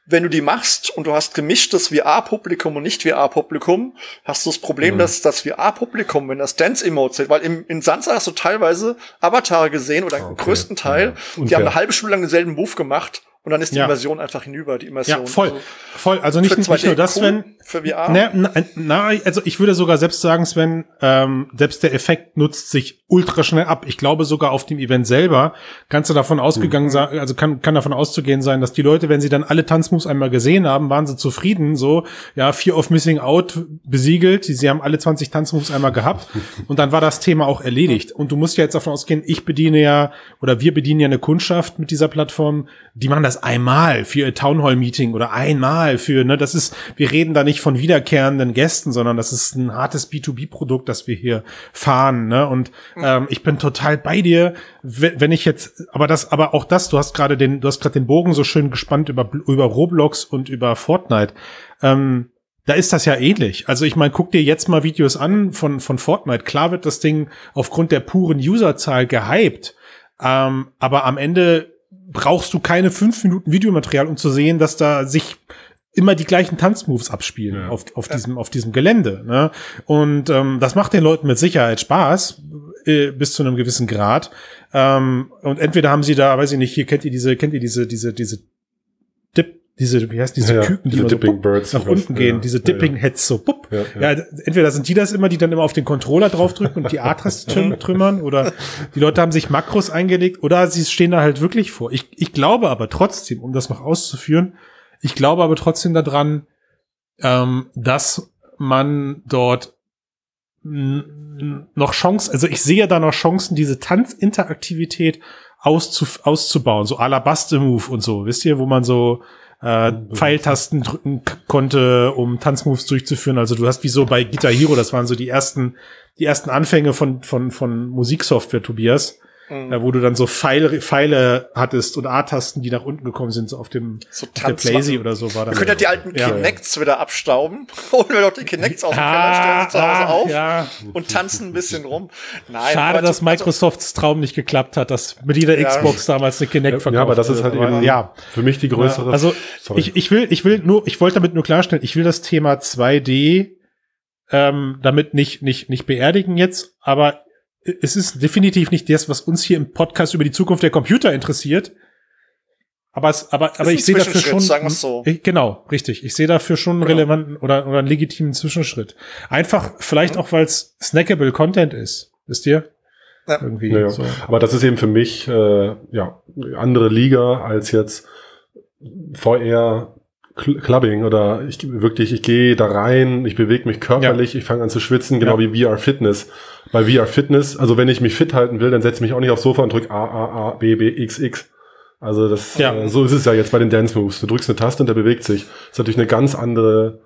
wenn du die machst und du hast gemischtes VR-Publikum und nicht VR-Publikum, hast du das Problem, mhm. dass das VR-Publikum, wenn das Dance-Emote sind, weil im, in Sansa hast du teilweise Avatare gesehen oder okay. im größten Teil, ja. die haben eine halbe Stunde lang denselben Move gemacht und dann ist die ja. Immersion einfach hinüber, die Immersion. Ja, voll. Also, voll. Also nicht, nicht nur das, Sven. Für VR. Ne, na, na, also ich würde sogar selbst sagen, Sven, ähm, selbst der Effekt nutzt sich ultra schnell ab. Ich glaube sogar auf dem Event selber kannst du davon ausgegangen mhm. sein, also kann, kann davon auszugehen sein, dass die Leute, wenn sie dann alle Tanzmoves einmal gesehen haben, waren sie zufrieden, so, ja, Fear of Missing Out besiegelt, sie haben alle 20 Tanzmoves einmal gehabt und dann war das Thema auch erledigt. Und du musst ja jetzt davon ausgehen, ich bediene ja, oder wir bedienen ja eine Kundschaft mit dieser Plattform, die machen das einmal für ihr Townhall-Meeting oder einmal für, ne, das ist, wir reden da nicht von wiederkehrenden Gästen, sondern das ist ein hartes B2B-Produkt, das wir hier fahren, ne, und mhm. ähm, ich bin total bei dir, wenn ich jetzt, aber das, aber auch das, du hast gerade den, du hast gerade den Bogen so schön gespannt über, über Roblox und über Fortnite, ähm, da ist das ja ähnlich. Also ich meine, guck dir jetzt mal Videos an von, von Fortnite. Klar wird das Ding aufgrund der puren Userzahl gehypt. Ähm, aber am Ende brauchst du keine fünf Minuten Videomaterial, um zu sehen, dass da sich immer die gleichen Tanzmoves abspielen ja. auf, auf, diesem, auf diesem Gelände. Ne? Und ähm, das macht den Leuten mit Sicherheit Spaß, äh, bis zu einem gewissen Grad. Ähm, und entweder haben sie da, weiß ich nicht, hier kennt ihr diese, kennt ihr diese, diese, diese Dip, diese, wie heißt diese ja, Küken, die diese so bupp, nach unten gehen, ja, diese Dipping Heads so bupp. Ja, entweder sind die das immer, die dann immer auf den Controller draufdrücken und die A-Taste trümmern oder die Leute haben sich Makros eingelegt oder sie stehen da halt wirklich vor. Ich, ich glaube aber trotzdem, um das noch auszuführen, ich glaube aber trotzdem daran, ähm, dass man dort noch Chancen, also ich sehe da noch Chancen, diese Tanzinteraktivität auszu, auszubauen, so Alabaster-Move und so, wisst ihr, wo man so äh, Pfeiltasten drücken konnte, um Tanzmoves durchzuführen. Also du hast wie so bei Guitar Hero, das waren so die ersten, die ersten Anfänge von, von, von Musiksoftware, Tobias. Mhm. äh, wo du dann so Pfeile, Pfeile hattest und A-Tasten, die nach unten gekommen sind, so auf dem so der Playsee oder so war das. Wir können ja die alten ja. Kinects wieder abstauben. Holen wir doch die Kinects aus dem ah, Keller, stellen sie zu Hause ah, auf ja. und tanzen ein bisschen rum. Nein, Schade, dass Microsofts Traum nicht geklappt hat, dass mit jeder ja. Xbox damals eine Kinect verkauft Ja, aber das ist halt eben ja. für mich die größere. also ich, ich will, ich will nur, ich wollte damit nur klarstellen, ich will das Thema 2D ähm, damit nicht, nicht, nicht beerdigen jetzt, aber es ist definitiv nicht das, was uns hier im Podcast über die Zukunft der Computer interessiert. Aber es, aber, aber ich sehe dafür schon, sagen so. ich, genau, richtig. Ich sehe dafür schon einen genau. relevanten oder, oder einen legitimen Zwischenschritt. Einfach, vielleicht mhm. auch, weil es snackable Content ist. Wisst ihr? Ja. Irgendwie. Ja, so. Aber das ist eben für mich, äh, ja, andere Liga als jetzt VR Clubbing oder ich wirklich, ich gehe da rein, ich bewege mich körperlich, ja. ich fange an zu schwitzen, genau ja. wie VR Fitness. Bei VR Fitness, also wenn ich mich fit halten will, dann setze ich mich auch nicht aufs Sofa und drücke A, A, A, B, B, X, X. Also das, ja. äh, so ist es ja jetzt bei den Dance Moves. Du drückst eine Taste und der bewegt sich. Das ist natürlich eine ganz andere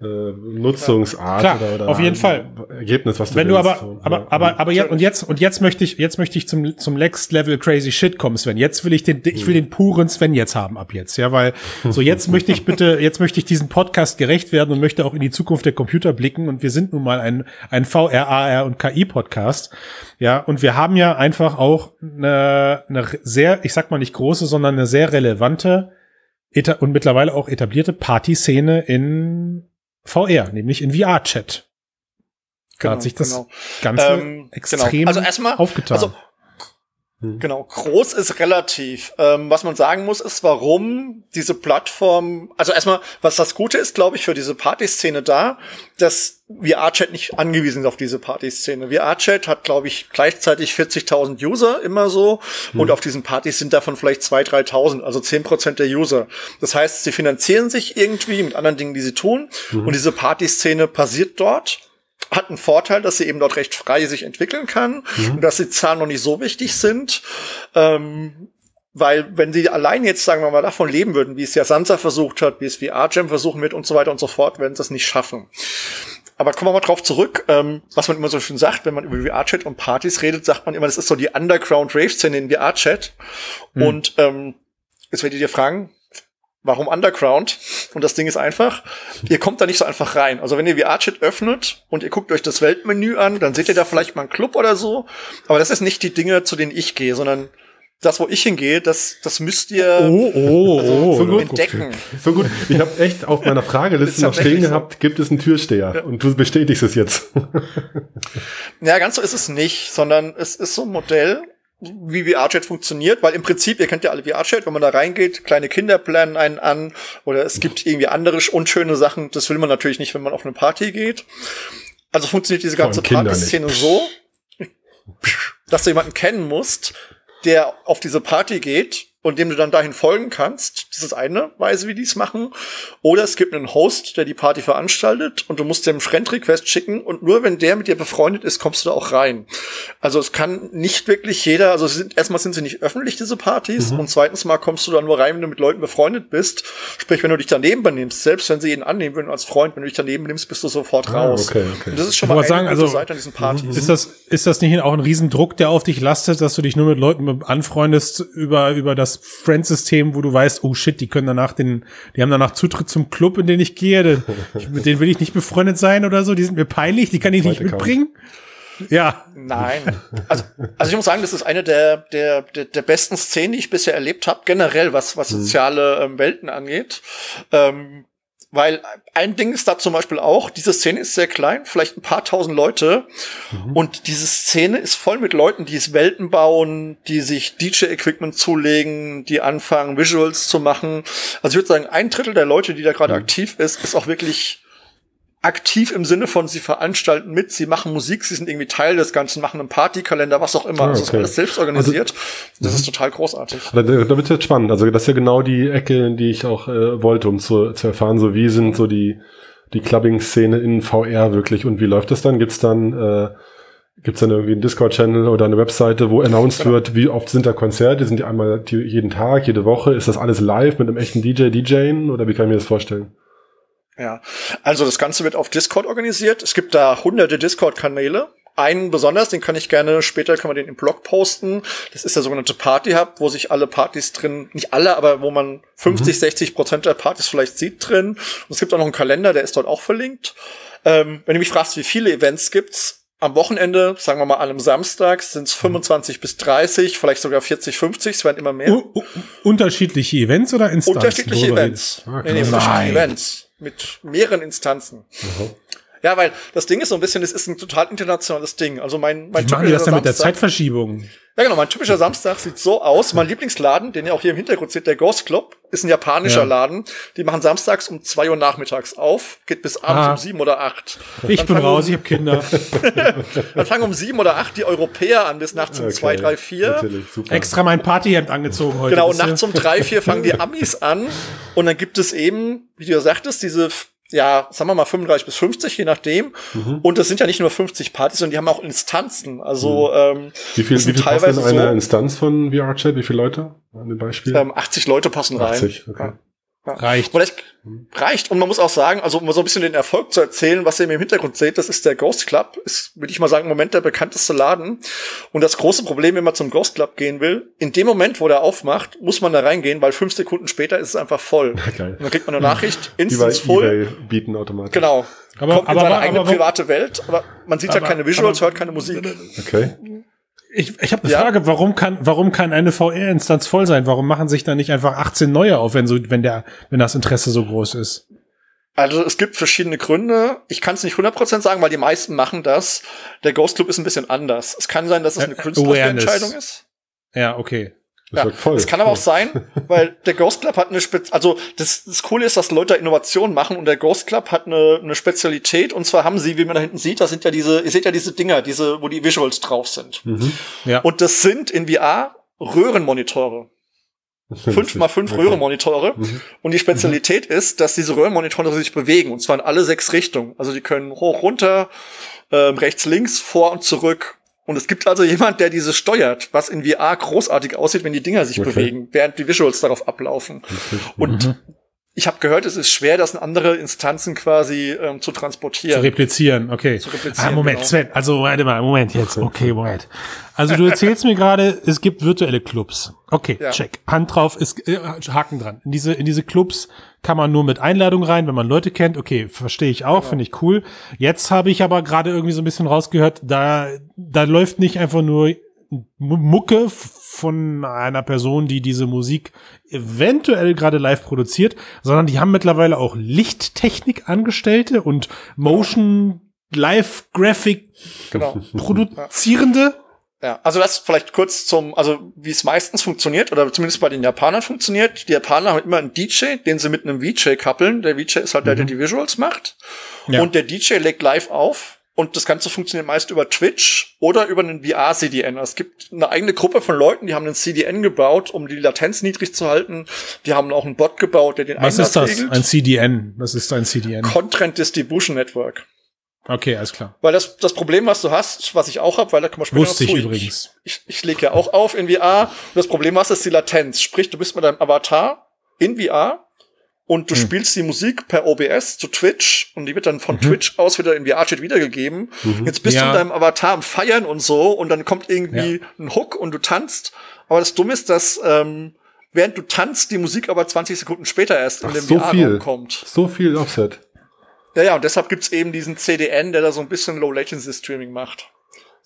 äh, Nutzungsart Klar, oder, oder auf jeden Fall Ergebnis, was du Wenn willst, du aber, so, aber, ja. aber, aber jetzt, und jetzt, und jetzt möchte ich, jetzt möchte ich zum, zum Next Level Crazy Shit kommen, Sven. Jetzt will ich den, ich will den puren Sven jetzt haben ab jetzt, ja, weil, so jetzt möchte ich bitte, jetzt möchte ich diesen Podcast gerecht werden und möchte auch in die Zukunft der Computer blicken und wir sind nun mal ein, ein VR, AR und KI Podcast. Ja, und wir haben ja einfach auch eine, eine sehr, ich sag mal nicht große, sondern eine sehr relevante und mittlerweile auch etablierte Partyszene in VR, nämlich in VR-Chat. Da genau, hat sich das genau. Ganze ähm, genau. extrem genau. also erstmal, aufgetan. Also hm. Genau, groß ist relativ. Ähm, was man sagen muss, ist, warum diese Plattform, also erstmal, was das Gute ist, glaube ich, für diese Partyszene da, dass VR-Chat nicht angewiesen ist auf diese Partyszene. VR-Chat hat, glaube ich, gleichzeitig 40.000 User immer so hm. und auf diesen Partys sind davon vielleicht 2.000, 3.000, also 10% der User. Das heißt, sie finanzieren sich irgendwie mit anderen Dingen, die sie tun hm. und diese Partyszene passiert dort hat einen Vorteil, dass sie eben dort recht frei sich entwickeln kann mhm. und dass die Zahlen noch nicht so wichtig sind. Ähm, weil wenn sie allein jetzt, sagen wir mal, davon leben würden, wie es ja Sansa versucht hat, wie es VR-Jam versuchen wird und so weiter und so fort, werden sie das nicht schaffen. Aber kommen wir mal drauf zurück, ähm, was man immer so schön sagt, wenn man über VR-Chat und Partys redet, sagt man immer, das ist so die Underground-Rave-Szene in VR-Chat. Mhm. Und ähm, jetzt werdet ihr fragen, Warum Underground? Und das Ding ist einfach, ihr kommt da nicht so einfach rein. Also wenn ihr VR-Chat öffnet und ihr guckt euch das Weltmenü an, dann seht ihr da vielleicht mal einen Club oder so. Aber das ist nicht die Dinge, zu denen ich gehe, sondern das, wo ich hingehe, das, das müsst ihr oh, oh, also, oh, so entdecken. So gut. Ich habe echt auf meiner Frageliste noch stehen so. gehabt, gibt es einen Türsteher? Ja. Und du bestätigst es jetzt. ja, ganz so ist es nicht, sondern es ist so ein Modell, wie VR-Chat funktioniert, weil im Prinzip, ihr kennt ja alle VR-Chat, wenn man da reingeht, kleine Kinder planen einen an oder es gibt irgendwie andere unschöne Sachen, das will man natürlich nicht, wenn man auf eine Party geht. Also funktioniert diese ganze Party-Szene so, dass du jemanden kennen musst, der auf diese Party geht und dem du dann dahin folgen kannst. Das ist eine Weise, wie die es machen. Oder es gibt einen Host, der die Party veranstaltet und du musst dem Friend-Request schicken und nur wenn der mit dir befreundet ist, kommst du da auch rein. Also es kann nicht wirklich jeder, also sind, erstmal sind sie nicht öffentlich, diese Partys, mhm. und zweitens mal kommst du da nur rein, wenn du mit Leuten befreundet bist. Sprich, wenn du dich daneben benimmst, selbst wenn sie ihn annehmen würden als Freund, wenn du dich daneben benimmst, bist du sofort ah, raus. Okay, okay. Und das ist schon mal eine sagen, also, Seite an diesen Partys. Ist das, ist das nicht auch ein Riesendruck, der auf dich lastet, dass du dich nur mit Leuten anfreundest über, über das Friend-System, wo du weißt, oh shit, die können danach den, die haben danach Zutritt zum Club, in den ich gehe, den, mit denen will ich nicht befreundet sein oder so, die sind mir peinlich, die kann ich nicht mitbringen. Ja. Nein. Also, also ich muss sagen, das ist eine der, der, der, der besten Szenen, die ich bisher erlebt habe, generell, was, was mhm. soziale ähm, Welten angeht. Ähm, weil ein Ding ist da zum Beispiel auch, diese Szene ist sehr klein, vielleicht ein paar tausend Leute. Mhm. Und diese Szene ist voll mit Leuten, die es Welten bauen, die sich DJ-Equipment zulegen, die anfangen, Visuals zu machen. Also ich würde sagen, ein Drittel der Leute, die da gerade mhm. aktiv ist, ist auch wirklich aktiv im Sinne von, sie veranstalten mit, sie machen Musik, sie sind irgendwie Teil des Ganzen, machen einen Partykalender, was auch immer. Ah, okay. Also das ist alles selbst organisiert. Also, das ist mhm. total großartig. Da, da wird jetzt spannend. Also das ist ja genau die Ecke, die ich auch äh, wollte, um zu, zu erfahren, so wie sind so die, die Clubbing-Szene in VR wirklich und wie läuft das dann? Gibt's dann äh, Gibt's dann irgendwie einen Discord-Channel oder eine Webseite, wo announced genau. wird, wie oft sind da Konzerte? Sind die einmal jeden Tag, jede Woche? Ist das alles live mit einem echten DJ, DJen? Oder wie kann ich mir das vorstellen? Ja, also das Ganze wird auf Discord organisiert. Es gibt da hunderte Discord-Kanäle. einen besonders, den kann ich gerne, später kann man den im Blog posten. Das ist der sogenannte Party Hub, wo sich alle Partys drin, nicht alle, aber wo man 50, mhm. 60 Prozent der Partys vielleicht sieht drin. Und es gibt auch noch einen Kalender, der ist dort auch verlinkt. Ähm, wenn du mich fragst, wie viele Events gibt's, am Wochenende, sagen wir mal an einem Samstag, sind es 25 bis 30, vielleicht sogar 40, 50, es werden immer mehr. U unterschiedliche Events oder Instanzen? Unterschiedliche Events. Ah, nee, nee, unterschiedliche Events. Mit mehreren Instanzen. Mhm. Ja, weil das Ding ist so ein bisschen, es ist ein total internationales Ding. Also mein, mein Wie machen die das dann mit der Zeitverschiebung? Ja, genau. Mein typischer Samstag sieht so aus. Mein Lieblingsladen, den ihr auch hier im Hintergrund seht, der Ghost Club, ist ein japanischer ja. Laden. Die machen samstags um zwei Uhr nachmittags auf, geht bis abends ah. um sieben oder acht. Ich bin raus, um, ich habe Kinder. dann fangen um sieben oder acht die Europäer an bis nachts um okay. zwei, drei, vier. Extra mein Partyhemd angezogen heute. Genau, nachts um drei, vier fangen die Amis an. Und dann gibt es eben, wie du ja sagtest, diese ja, sagen wir mal 35 bis 50, je nachdem. Mhm. Und das sind ja nicht nur 50 Partys, sondern die haben auch Instanzen. Also mhm. ähm, wie viel, wie viel teilweise passen in eine so, Instanz von VRChat? Wie viele Leute? An dem Beispiel? Ähm, 80 Leute passen 80, rein. Okay. Ja. Reicht. Vielleicht reicht. Und man muss auch sagen, also um mal so ein bisschen den Erfolg zu erzählen, was ihr im Hintergrund seht, das ist der Ghost Club. Ist, würde ich mal sagen, im Moment der bekannteste Laden. Und das große Problem, wenn man zum Ghost Club gehen will, in dem Moment, wo der aufmacht, muss man da reingehen, weil fünf Sekunden später ist es einfach voll. Geil. Und dann kriegt man eine Nachricht, Instance voll. bieten automatisch. Genau. Aber, Kommt aber, in seine aber, eigene aber, private Welt, aber man sieht ja keine Visuals, hört keine Musik. Okay. Ich, ich habe eine ja. Frage, warum kann, warum kann eine VR-Instanz voll sein? Warum machen sich da nicht einfach 18 neue auf, wenn so, wenn der, wenn das Interesse so groß ist? Also es gibt verschiedene Gründe. Ich kann es nicht 100% sagen, weil die meisten machen das. Der Ghost Club ist ein bisschen anders. Es kann sein, dass es eine künstlerische Entscheidung ist. Ja, okay. Das, ja, voll. das kann aber auch sein, weil der Ghost Club hat eine Spez also das, das Coole ist, dass Leute Innovationen machen und der Ghost Club hat eine, eine Spezialität und zwar haben sie, wie man da hinten sieht, das sind ja diese, ihr seht ja diese Dinger, diese, wo die Visuals drauf sind. Mhm. Ja. Und das sind in VR Röhrenmonitore. Fünf mal fünf okay. Röhrenmonitore. Mhm. Und die Spezialität mhm. ist, dass diese Röhrenmonitore sich bewegen und zwar in alle sechs Richtungen. Also die können hoch, runter, ähm, rechts, links, vor und zurück und es gibt also jemand, der diese steuert, was in VR großartig aussieht, wenn die Dinger sich okay. bewegen, während die Visuals darauf ablaufen. Und mhm. Ich habe gehört, es ist schwer, das in andere Instanzen quasi ähm, zu transportieren. Zu replizieren, okay. Zu replizieren, ah, Moment, genau. Sven, also warte mal, Moment jetzt. Okay, Moment. Also du erzählst mir gerade, es gibt virtuelle Clubs. Okay, ja. check. Hand drauf, ist äh, Haken dran. In diese in diese Clubs kann man nur mit Einladung rein, wenn man Leute kennt. Okay, verstehe ich auch, genau. finde ich cool. Jetzt habe ich aber gerade irgendwie so ein bisschen rausgehört, da, da läuft nicht einfach nur Mucke von einer Person, die diese Musik eventuell gerade live produziert, sondern die haben mittlerweile auch Lichttechnik Angestellte und Motion Live Graphic genau. Produzierende. Ja, also das vielleicht kurz zum, also wie es meistens funktioniert, oder zumindest bei den Japanern funktioniert. Die Japaner haben immer einen DJ, den sie mit einem VJ kappeln. Der VJ ist halt der, der mhm. die Visuals macht. Ja. Und der DJ legt live auf. Und das Ganze funktioniert meist über Twitch oder über einen VR-CDN. Es gibt eine eigene Gruppe von Leuten, die haben einen CDN gebaut, um die Latenz niedrig zu halten. Die haben auch einen Bot gebaut, der den Was ist das? Regelt. Ein CDN? Was ist ein CDN? Content Distribution Network. Okay, alles klar. Weil das, das Problem, was du hast, was ich auch habe, weil da kann man später Wusste ich übrigens. Ich, ich, ich lege ja auch auf in VR. Und das Problem hast, ist die Latenz. Sprich, du bist mit deinem Avatar in VR und du hm. spielst die Musik per OBS zu Twitch und die wird dann von mhm. Twitch aus wieder in VR-Chat wiedergegeben. Mhm. Jetzt bist ja. du in deinem Avatar am Feiern und so und dann kommt irgendwie ja. ein Hook und du tanzt. Aber das Dumme ist, dass ähm, während du tanzt, die Musik aber 20 Sekunden später erst Ach, in dem so VR-Raum kommt. So viel Offset. Ja, ja, und deshalb gibt's eben diesen CDN, der da so ein bisschen Low Latency Streaming macht.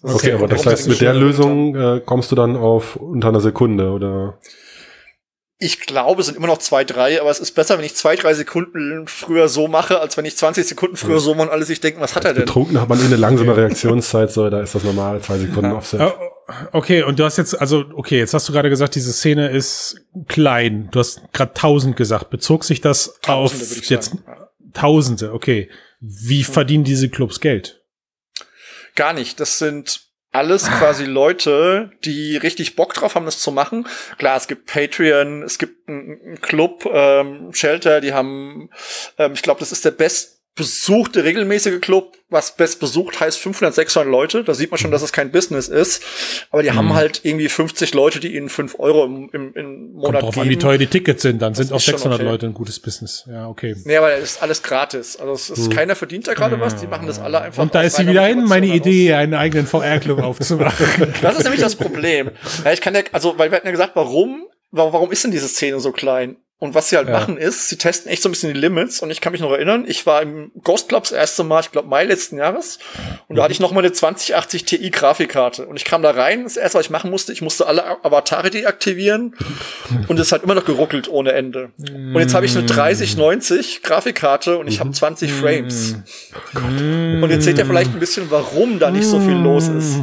Das okay, aber das heißt, mit der Lösung äh, kommst du dann auf unter einer Sekunde, oder? Ich glaube, es sind immer noch zwei, drei, aber es ist besser, wenn ich zwei, drei Sekunden früher so mache, als wenn ich 20 Sekunden früher so mache und alle sich denken, was hat er denn? Betrunken hat man eh eine langsame Reaktionszeit, so, da ist das normal, zwei Sekunden ja. Offset. Oh, okay, und du hast jetzt, also, okay, jetzt hast du gerade gesagt, diese Szene ist klein. Du hast gerade tausend gesagt. Bezog sich das Tausende, auf jetzt, sagen. Tausende, okay. Wie verdienen diese Clubs Geld? Gar nicht. Das sind alles quasi Leute, die richtig Bock drauf haben, das zu machen. Klar, es gibt Patreon, es gibt einen Club, ähm, Shelter, die haben, ähm, ich glaube, das ist der best besuchte regelmäßige Club, was best besucht heißt 500, 600 Leute. Da sieht man schon, dass es kein Business ist. Aber die mhm. haben halt irgendwie 50 Leute, die ihnen 5 Euro im, im, im Monat Kommt drauf geben. an, wie teuer die Tickets sind. Dann das sind auch 600 okay. Leute ein gutes Business. Ja, okay. Nee, aber es ist alles gratis. Also es ist mhm. keiner verdient da gerade was. Die machen das alle einfach. Und da ist sie wieder hin, meine Idee, einen eigenen VR-Club aufzumachen. das ist nämlich das Problem. Ja, ich kann ja, also, weil wir hatten ja gesagt, warum, warum ist denn diese Szene so klein? Und was sie halt ja. machen ist, sie testen echt so ein bisschen die Limits. Und ich kann mich noch erinnern, ich war im Ghost Club das erste Mal, ich glaube Mai letzten Jahres. Und da hatte ich noch mal eine 2080 Ti Grafikkarte. Und ich kam da rein, das erste, was ich machen musste, ich musste alle Avatare deaktivieren. und es hat immer noch geruckelt ohne Ende. Und jetzt habe ich eine 3090 Grafikkarte und ich habe 20 Frames. und jetzt seht ihr vielleicht ein bisschen, warum da nicht so viel los ist.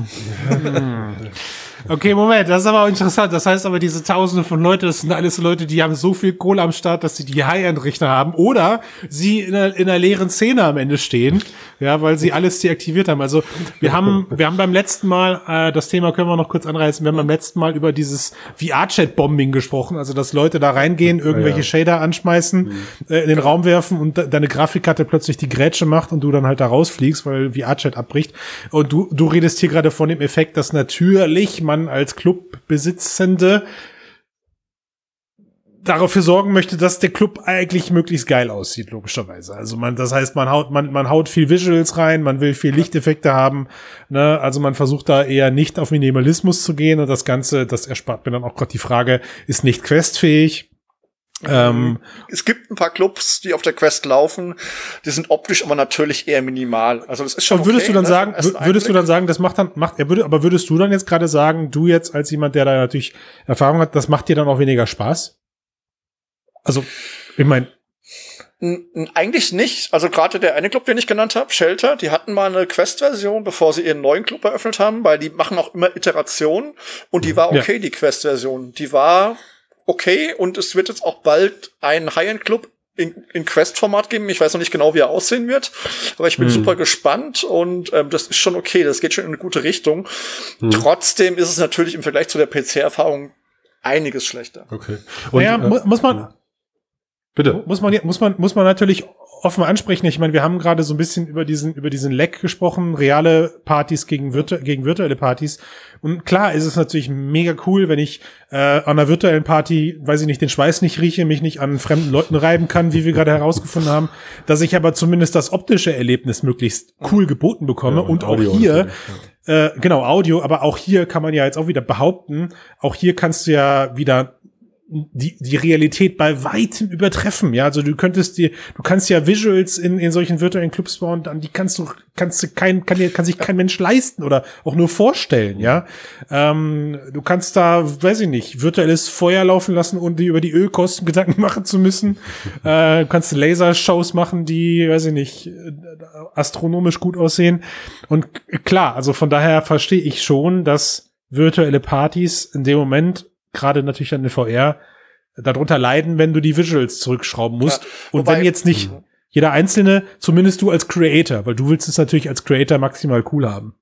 Okay, Moment, das ist aber auch interessant. Das heißt aber, diese Tausende von Leuten, das sind alles Leute, die haben so viel Kohle am Start, dass sie die High-End-Richter haben oder sie in einer, in einer leeren Szene am Ende stehen, ja, weil sie alles deaktiviert haben. Also wir haben, wir haben beim letzten Mal, äh, das Thema können wir noch kurz anreißen, wir haben beim letzten Mal über dieses VR-Chat-Bombing gesprochen, also dass Leute da reingehen, irgendwelche ja. Shader anschmeißen, mhm. äh, in den Raum werfen und deine Grafikkarte plötzlich die Grätsche macht und du dann halt da rausfliegst, weil VR-Chat abbricht. Und du, du redest hier gerade von dem Effekt, dass natürlich man als Clubbesitzende dafür sorgen möchte, dass der Club eigentlich möglichst geil aussieht, logischerweise. Also man, das heißt, man haut, man, man haut viel Visuals rein, man will viel Lichteffekte haben, ne? Also man versucht da eher nicht auf Minimalismus zu gehen und das Ganze, das erspart mir dann auch gerade die Frage, ist nicht questfähig. Ähm, es gibt ein paar Clubs, die auf der Quest laufen, die sind optisch aber natürlich eher minimal. Also das ist schon. Und würdest okay, du dann ne? sagen, würdest Einblick. du dann sagen, das macht dann, macht, er würde, aber würdest du dann jetzt gerade sagen, du jetzt als jemand, der da natürlich Erfahrung hat, das macht dir dann auch weniger Spaß? Also, ich meine. Eigentlich nicht. Also gerade der eine Club, den ich genannt habe, Shelter, die hatten mal eine Quest-Version, bevor sie ihren neuen Club eröffnet haben, weil die machen auch immer Iterationen und die war okay, ja. die Quest-Version. Die war okay und es wird jetzt auch bald ein High-End-Club in, in Quest-Format geben. Ich weiß noch nicht genau, wie er aussehen wird, aber ich bin hm. super gespannt und ähm, das ist schon okay. Das geht schon in eine gute Richtung. Hm. Trotzdem ist es natürlich im Vergleich zu der PC-Erfahrung einiges schlechter. Okay. Und, naja, äh, muss man bitte muss man muss man muss man natürlich offen ansprechen. Ich meine, wir haben gerade so ein bisschen über diesen, über diesen Leck gesprochen, reale Partys gegen, virtu gegen virtuelle Partys. Und klar ist es natürlich mega cool, wenn ich äh, an einer virtuellen Party, weiß ich nicht, den Schweiß nicht rieche, mich nicht an fremden Leuten reiben kann, wie wir gerade herausgefunden haben, dass ich aber zumindest das optische Erlebnis möglichst cool geboten bekomme. Ja, und, und auch hier, äh, genau, Audio, aber auch hier kann man ja jetzt auch wieder behaupten, auch hier kannst du ja wieder die, die Realität bei weitem übertreffen. Ja, also du könntest dir, du kannst ja Visuals in, in solchen virtuellen Clubs bauen, an die kannst du, kannst du kein, kann, kann sich kein Mensch leisten oder auch nur vorstellen. Ja, ähm, du kannst da, weiß ich nicht, virtuelles Feuer laufen lassen, um die über die Ölkosten Gedanken machen zu müssen. äh, du kannst Lasershows machen, die, weiß ich nicht, astronomisch gut aussehen. Und klar, also von daher verstehe ich schon, dass virtuelle Partys in dem Moment gerade natürlich an der VR darunter leiden, wenn du die Visuals zurückschrauben musst. Ja, und wenn jetzt nicht mhm. jeder Einzelne, zumindest du als Creator, weil du willst es natürlich als Creator maximal cool haben.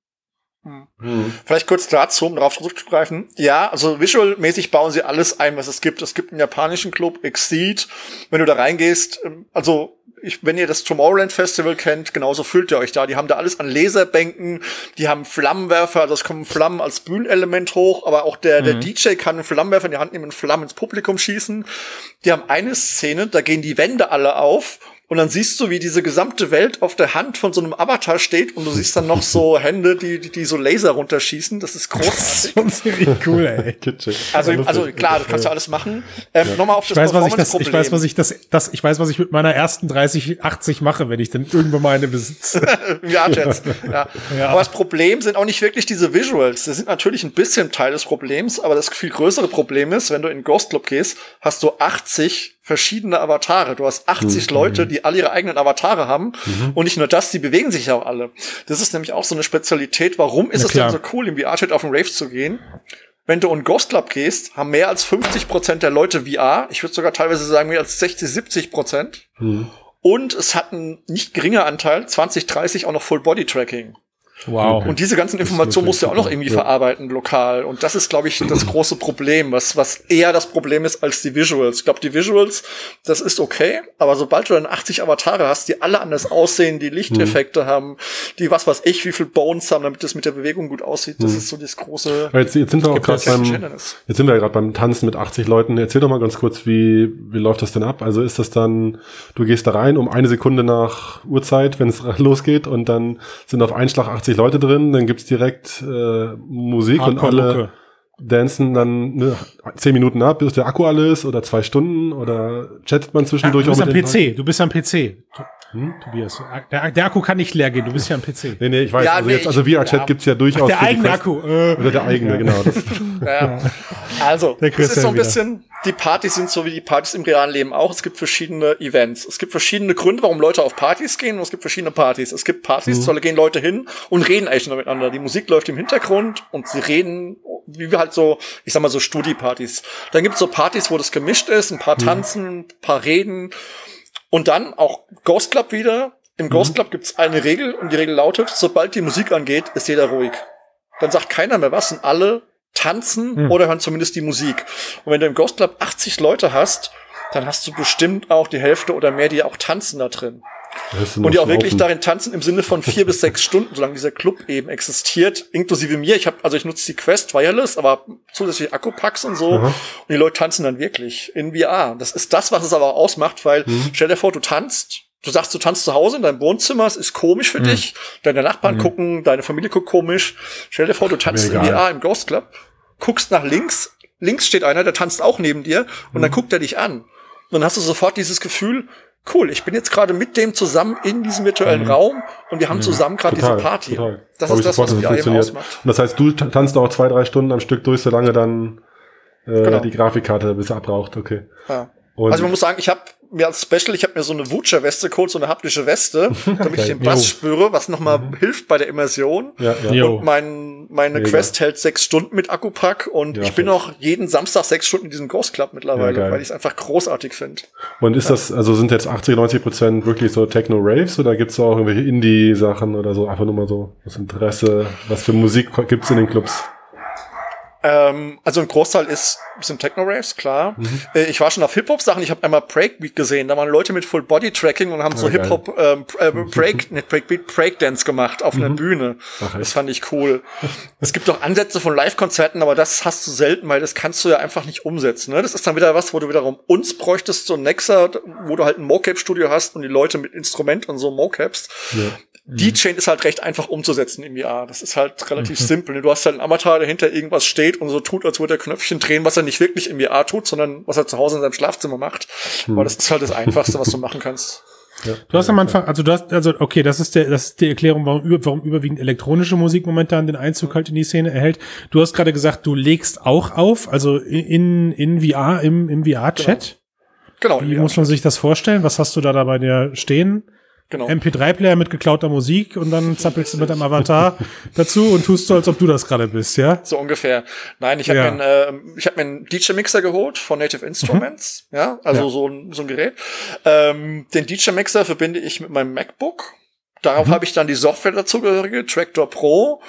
Mhm. Vielleicht kurz dazu, um darauf zurückzugreifen. Ja, also visual-mäßig bauen sie alles ein, was es gibt. Es gibt einen japanischen Club, Exceed. Wenn du da reingehst, ähm, also ich, wenn ihr das Tomorrowland Festival kennt, genauso fühlt ihr euch da. Die haben da alles an Laserbänken, die haben Flammenwerfer, also es kommen Flammen als Bühnenelement hoch, aber auch der, mhm. der DJ kann einen Flammenwerfer in die Hand nehmen und Flammen ins Publikum schießen. Die haben eine Szene, da gehen die Wände alle auf und dann siehst du, wie diese gesamte Welt auf der Hand von so einem Avatar steht und du siehst dann noch so Hände, die, die, die so Laser runterschießen. Das ist großartig. Das ist ziemlich cool, ey. Also, also klar, das kannst du alles machen. Ähm, ja. Nochmal auf das ich weiß, was ich, das, ich weiß, was ich das, das, ich weiß, was ich mit meiner ersten 30, 80 mache, wenn ich dann irgendwann mal eine besitze. ja, Jets. Ja. ja. Aber das Problem sind auch nicht wirklich diese Visuals. Das sind natürlich ein bisschen Teil des Problems, aber das viel größere Problem ist, wenn du in Ghost Club gehst, hast du 80 verschiedene Avatare. Du hast 80 mhm. Leute, die alle ihre eigenen Avatare haben. Mhm. Und nicht nur das, die bewegen sich ja auch alle. Das ist nämlich auch so eine Spezialität. Warum ist es denn so cool, im VR-Chat auf den Rave zu gehen? Wenn du in Ghost Club gehst, haben mehr als 50 Prozent der Leute VR. Ich würde sogar teilweise sagen, mehr als 60, 70 Prozent. Mhm. Und es hat ein nicht geringer Anteil, 20, 30, auch noch Full Body Tracking. Wow. Und diese ganzen Informationen musst du ja auch noch irgendwie ja. verarbeiten lokal. Und das ist, glaube ich, das große Problem, was, was eher das Problem ist als die Visuals. Ich glaube, die Visuals, das ist okay, aber sobald du dann 80 Avatare hast, die alle anders aussehen, die Lichteffekte mhm. haben, die was weiß ich, wie viel Bones haben, damit das mit der Bewegung gut aussieht, das mhm. ist so das große. Jetzt, jetzt sind wir auch gerade beim, jetzt sind wir ja gerade beim Tanzen mit 80 Leuten. Erzähl doch mal ganz kurz, wie, wie läuft das denn ab? Also ist das dann, du gehst da rein um eine Sekunde nach Uhrzeit, wenn es losgeht und dann sind auf einen Schlag 80 Leute drin, dann gibt's direkt äh, Musik und alle dancen dann ne, zehn Minuten ab, bis der Akku alle ist oder zwei Stunden oder chattet man zwischendurch ah, du bist am PC, du bist am PC. Hm? Tobias, der, der, Akku kann nicht leer gehen, du bist ja am PC. Nee, nee, ich weiß, ja, also nee, jetzt, also VR-Chat ja. gibt's ja durchaus. Ach, der eigene Akku. Äh. Oder der eigene, ja. genau. Das. Ja. Also, das ist so ein bisschen, die Partys sind so wie die Partys im realen Leben auch. Es gibt verschiedene Events. Es gibt verschiedene Gründe, warum Leute auf Partys gehen und es gibt verschiedene Partys. Es gibt Partys, mhm. da gehen Leute hin und reden echt miteinander. Die Musik läuft im Hintergrund und sie reden, wie wir halt so, ich sag mal so Studi-Partys. Dann gibt's so Partys, wo das gemischt ist, ein paar mhm. tanzen, ein paar reden und dann auch Ghost Club wieder. Im Ghost mhm. Club gibt's eine Regel und die Regel lautet, sobald die Musik angeht, ist jeder ruhig. Dann sagt keiner mehr was und alle tanzen mhm. oder hören zumindest die Musik. Und wenn du im Ghost Club 80 Leute hast, dann hast du bestimmt auch die Hälfte oder mehr, die auch tanzen da drin. Und die auch wirklich darin tanzen im Sinne von vier bis sechs Stunden, solange dieser Club eben existiert, inklusive mir. Ich habe, also ich nutze die Quest Wireless, aber zusätzlich Akkupacks und so. Mhm. Und die Leute tanzen dann wirklich in VR. Das ist das, was es aber ausmacht, weil mhm. stell dir vor, du tanzt, du sagst, du tanzt zu Hause in deinem Wohnzimmer, es ist komisch für mhm. dich, deine Nachbarn mhm. gucken, deine Familie guckt komisch. Stell dir vor, du tanzt in VR im Ghost Club, guckst nach links, links steht einer, der tanzt auch neben dir und dann mhm. guckt er dich an. Und dann hast du sofort dieses Gefühl, cool, ich bin jetzt gerade mit dem zusammen in diesem virtuellen mhm. Raum und wir haben zusammen gerade diese Party. Total. Das ist das, was VR eben ausmacht. Und das heißt, du tanzt auch zwei, drei Stunden am Stück durch, solange dann äh, genau. die Grafikkarte bis abbraucht, okay. Ja. Also man muss sagen, ich habe mir als Special, ich habe mir so eine Wutscher-Weste geholt, so eine haptische Weste, damit okay. ich den Bass jo. spüre, was nochmal mhm. hilft bei der Immersion. Ja, ja. Und mein, meine Mega. Quest hält sechs Stunden mit Akkupack und ja, ich bin auch jeden Samstag sechs Stunden in diesem Ghost Club mittlerweile, ja, weil ich es einfach großartig finde. Und ist das, also sind jetzt 80, 90 Prozent wirklich so Techno-Raves oder gibt's auch irgendwelche Indie-Sachen oder so? Einfach nur mal so das Interesse, was für Musik gibt's in den Clubs? Ähm, also ein Großteil ist sind Techno-Raves, klar. Mhm. Äh, ich war schon auf Hip-Hop-Sachen. Ich habe einmal Breakbeat gesehen. Da waren Leute mit Full-Body-Tracking und haben oh, so Hip-Hop, ähm, äh, Break, nicht Breakbeat, Breakdance gemacht auf mhm. einer Bühne. Ach, das fand ich cool. es gibt auch Ansätze von Live-Konzerten, aber das hast du selten, weil das kannst du ja einfach nicht umsetzen. Ne? Das ist dann wieder was, wo du wiederum uns bräuchtest, so ein Nexa, wo du halt ein Mocap-Studio hast und die Leute mit Instrument und so Mocapst. Ja. Die Chain ist halt recht einfach umzusetzen im VR. Das ist halt relativ mhm. simpel. Du hast halt einen Avatar, der hinter irgendwas steht und so tut, als würde er Knöpfchen drehen, was er nicht wirklich im VR tut, sondern was er zu Hause in seinem Schlafzimmer macht. Mhm. Aber das ist halt das Einfachste, was du machen kannst. Ja, du hast am Anfang, also du hast, also okay, das ist der, das ist die Erklärung, warum, warum überwiegend elektronische Musik momentan den Einzug halt in die Szene erhält. Du hast gerade gesagt, du legst auch auf, also in, in VR, im, im VR-Chat. Genau. genau Wie muss man sich das vorstellen? Was hast du da dabei dir stehen? Genau. MP3-Player mit geklauter Musik und dann zappelst du mit einem Avatar dazu und tust so, als ob du das gerade bist, ja? So ungefähr. Nein, ich habe ja. mir, äh, ich hab mir einen DJ-Mixer geholt von Native Instruments, mhm. ja, also ja. So, ein, so ein Gerät. Ähm, den DJ-Mixer verbinde ich mit meinem MacBook. Darauf mhm. habe ich dann die Software dazugehörige, Tractor Pro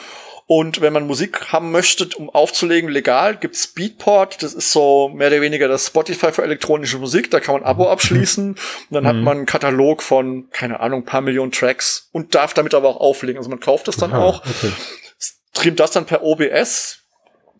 und wenn man Musik haben möchte, um aufzulegen, legal, gibt's Beatport. Das ist so mehr oder weniger das Spotify für elektronische Musik. Da kann man Abo abschließen. Und dann mhm. hat man einen Katalog von, keine Ahnung, paar Millionen Tracks und darf damit aber auch auflegen. Also man kauft das dann Aha, auch, okay. streamt das dann per OBS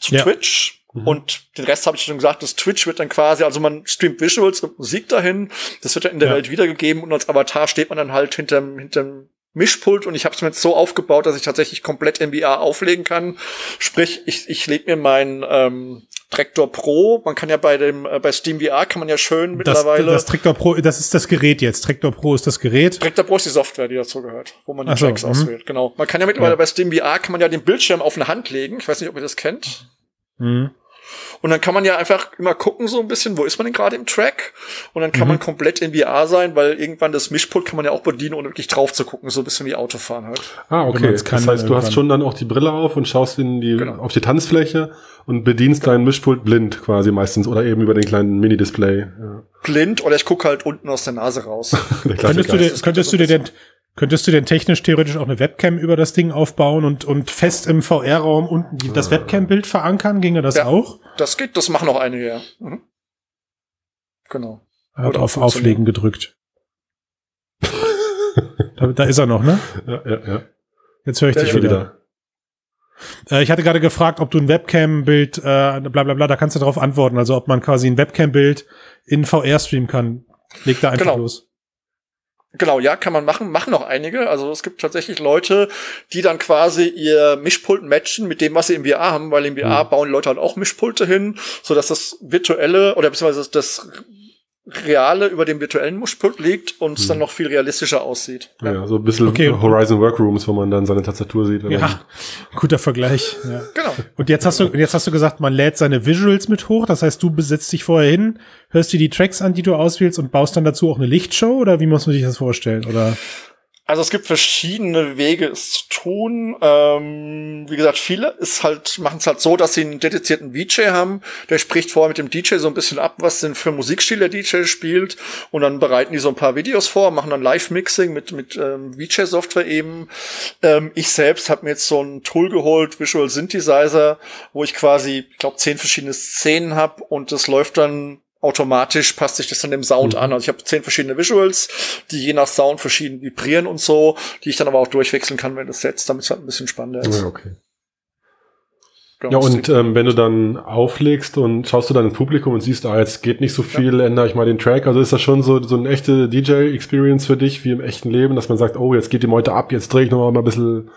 zu ja. Twitch. Mhm. Und den Rest habe ich schon gesagt, das Twitch wird dann quasi, also man streamt Visuals und Musik dahin, das wird dann in der ja. Welt wiedergegeben und als Avatar steht man dann halt hinterm, hinterm Mischpult und ich habe es mir jetzt so aufgebaut, dass ich tatsächlich komplett NBA auflegen kann. Sprich, ich, ich lege mir mein ähm, Traktor Pro, man kann ja bei dem äh, bei Steam VR kann man ja schön mittlerweile das Traktor Pro, das ist das Gerät jetzt. Traktor Pro ist das Gerät. Traktor Pro ist die Software, die dazu gehört, wo man die Ach Tracks so, mhm. auswählt. Genau. Man kann ja mittlerweile ja. bei Steam VR kann man ja den Bildschirm auf eine Hand legen. Ich weiß nicht, ob ihr das kennt. Mhm. Und dann kann man ja einfach immer gucken, so ein bisschen, wo ist man denn gerade im Track? Und dann kann mhm. man komplett in VR sein, weil irgendwann das Mischpult kann man ja auch bedienen, ohne wirklich drauf zu gucken, so ein bisschen wie Autofahren halt. Ah, okay. Das, heißt, du hast schon dann auch die Brille auf und schaust in die, genau. auf die Tanzfläche und bedienst genau. dein Mischpult blind quasi meistens oder eben über den kleinen Mini-Display. Ja. Blind oder ich gucke halt unten aus der Nase raus. könntest du dir, könntest du dir denn, Könntest du denn technisch theoretisch auch eine Webcam über das Ding aufbauen und, und fest im VR-Raum unten das Webcam-Bild verankern? Ginge das ja, auch? Das geht, das machen auch einige, ja. Mhm. Genau. Er hat auf Auflegen gedrückt. da, da, ist er noch, ne? Ja, ja, ja. Jetzt höre ich ja, dich wieder. Äh, ich hatte gerade gefragt, ob du ein Webcam-Bild, äh, bla bla bla, da kannst du darauf antworten. Also ob man quasi ein Webcam-Bild in VR streamen kann. Leg da einfach genau. los. Genau, ja, kann man machen, machen auch einige. Also es gibt tatsächlich Leute, die dann quasi ihr Mischpult matchen mit dem, was sie im VR haben, weil im VR mhm. bauen Leute halt auch Mischpulte hin, so dass das virtuelle oder beziehungsweise das Reale über dem virtuellen Mischpult liegt und es hm. dann noch viel realistischer aussieht. Ja, ja so ein bisschen okay. Horizon Workrooms, wo man dann seine Tastatur sieht. Ja, guter Vergleich. Ja. Genau. Und jetzt hast du, jetzt hast du gesagt, man lädt seine Visuals mit hoch. Das heißt, du besetzt dich vorher hin, hörst dir die Tracks an, die du auswählst und baust dann dazu auch eine Lichtshow oder wie muss man sich das vorstellen? Oder? Also es gibt verschiedene Wege, es zu tun. Ähm, wie gesagt, viele ist halt, machen es halt so, dass sie einen dedizierten VJ haben. Der spricht vorher mit dem DJ so ein bisschen ab, was denn für Musikstil der DJ spielt. Und dann bereiten die so ein paar Videos vor, machen dann Live-Mixing mit, mit ähm, VJ-Software eben. Ähm, ich selbst habe mir jetzt so ein Tool geholt, Visual Synthesizer, wo ich quasi, ich glaube, zehn verschiedene Szenen habe und das läuft dann automatisch passt sich das dann dem Sound mhm. an. Also ich habe zehn verschiedene Visuals, die je nach Sound verschieden vibrieren und so, die ich dann aber auch durchwechseln kann, wenn das setzt, damit es halt ein bisschen spannender ist. Ja, okay. Genau, ja, und ähm, wenn du dann auflegst und schaust du dann ins Publikum und siehst, ah, jetzt geht nicht so viel, ja. ändere ich mal den Track. Also ist das schon so, so eine echte DJ-Experience für dich, wie im echten Leben, dass man sagt, oh, jetzt geht die Meute ab, jetzt drehe ich noch mal ein bisschen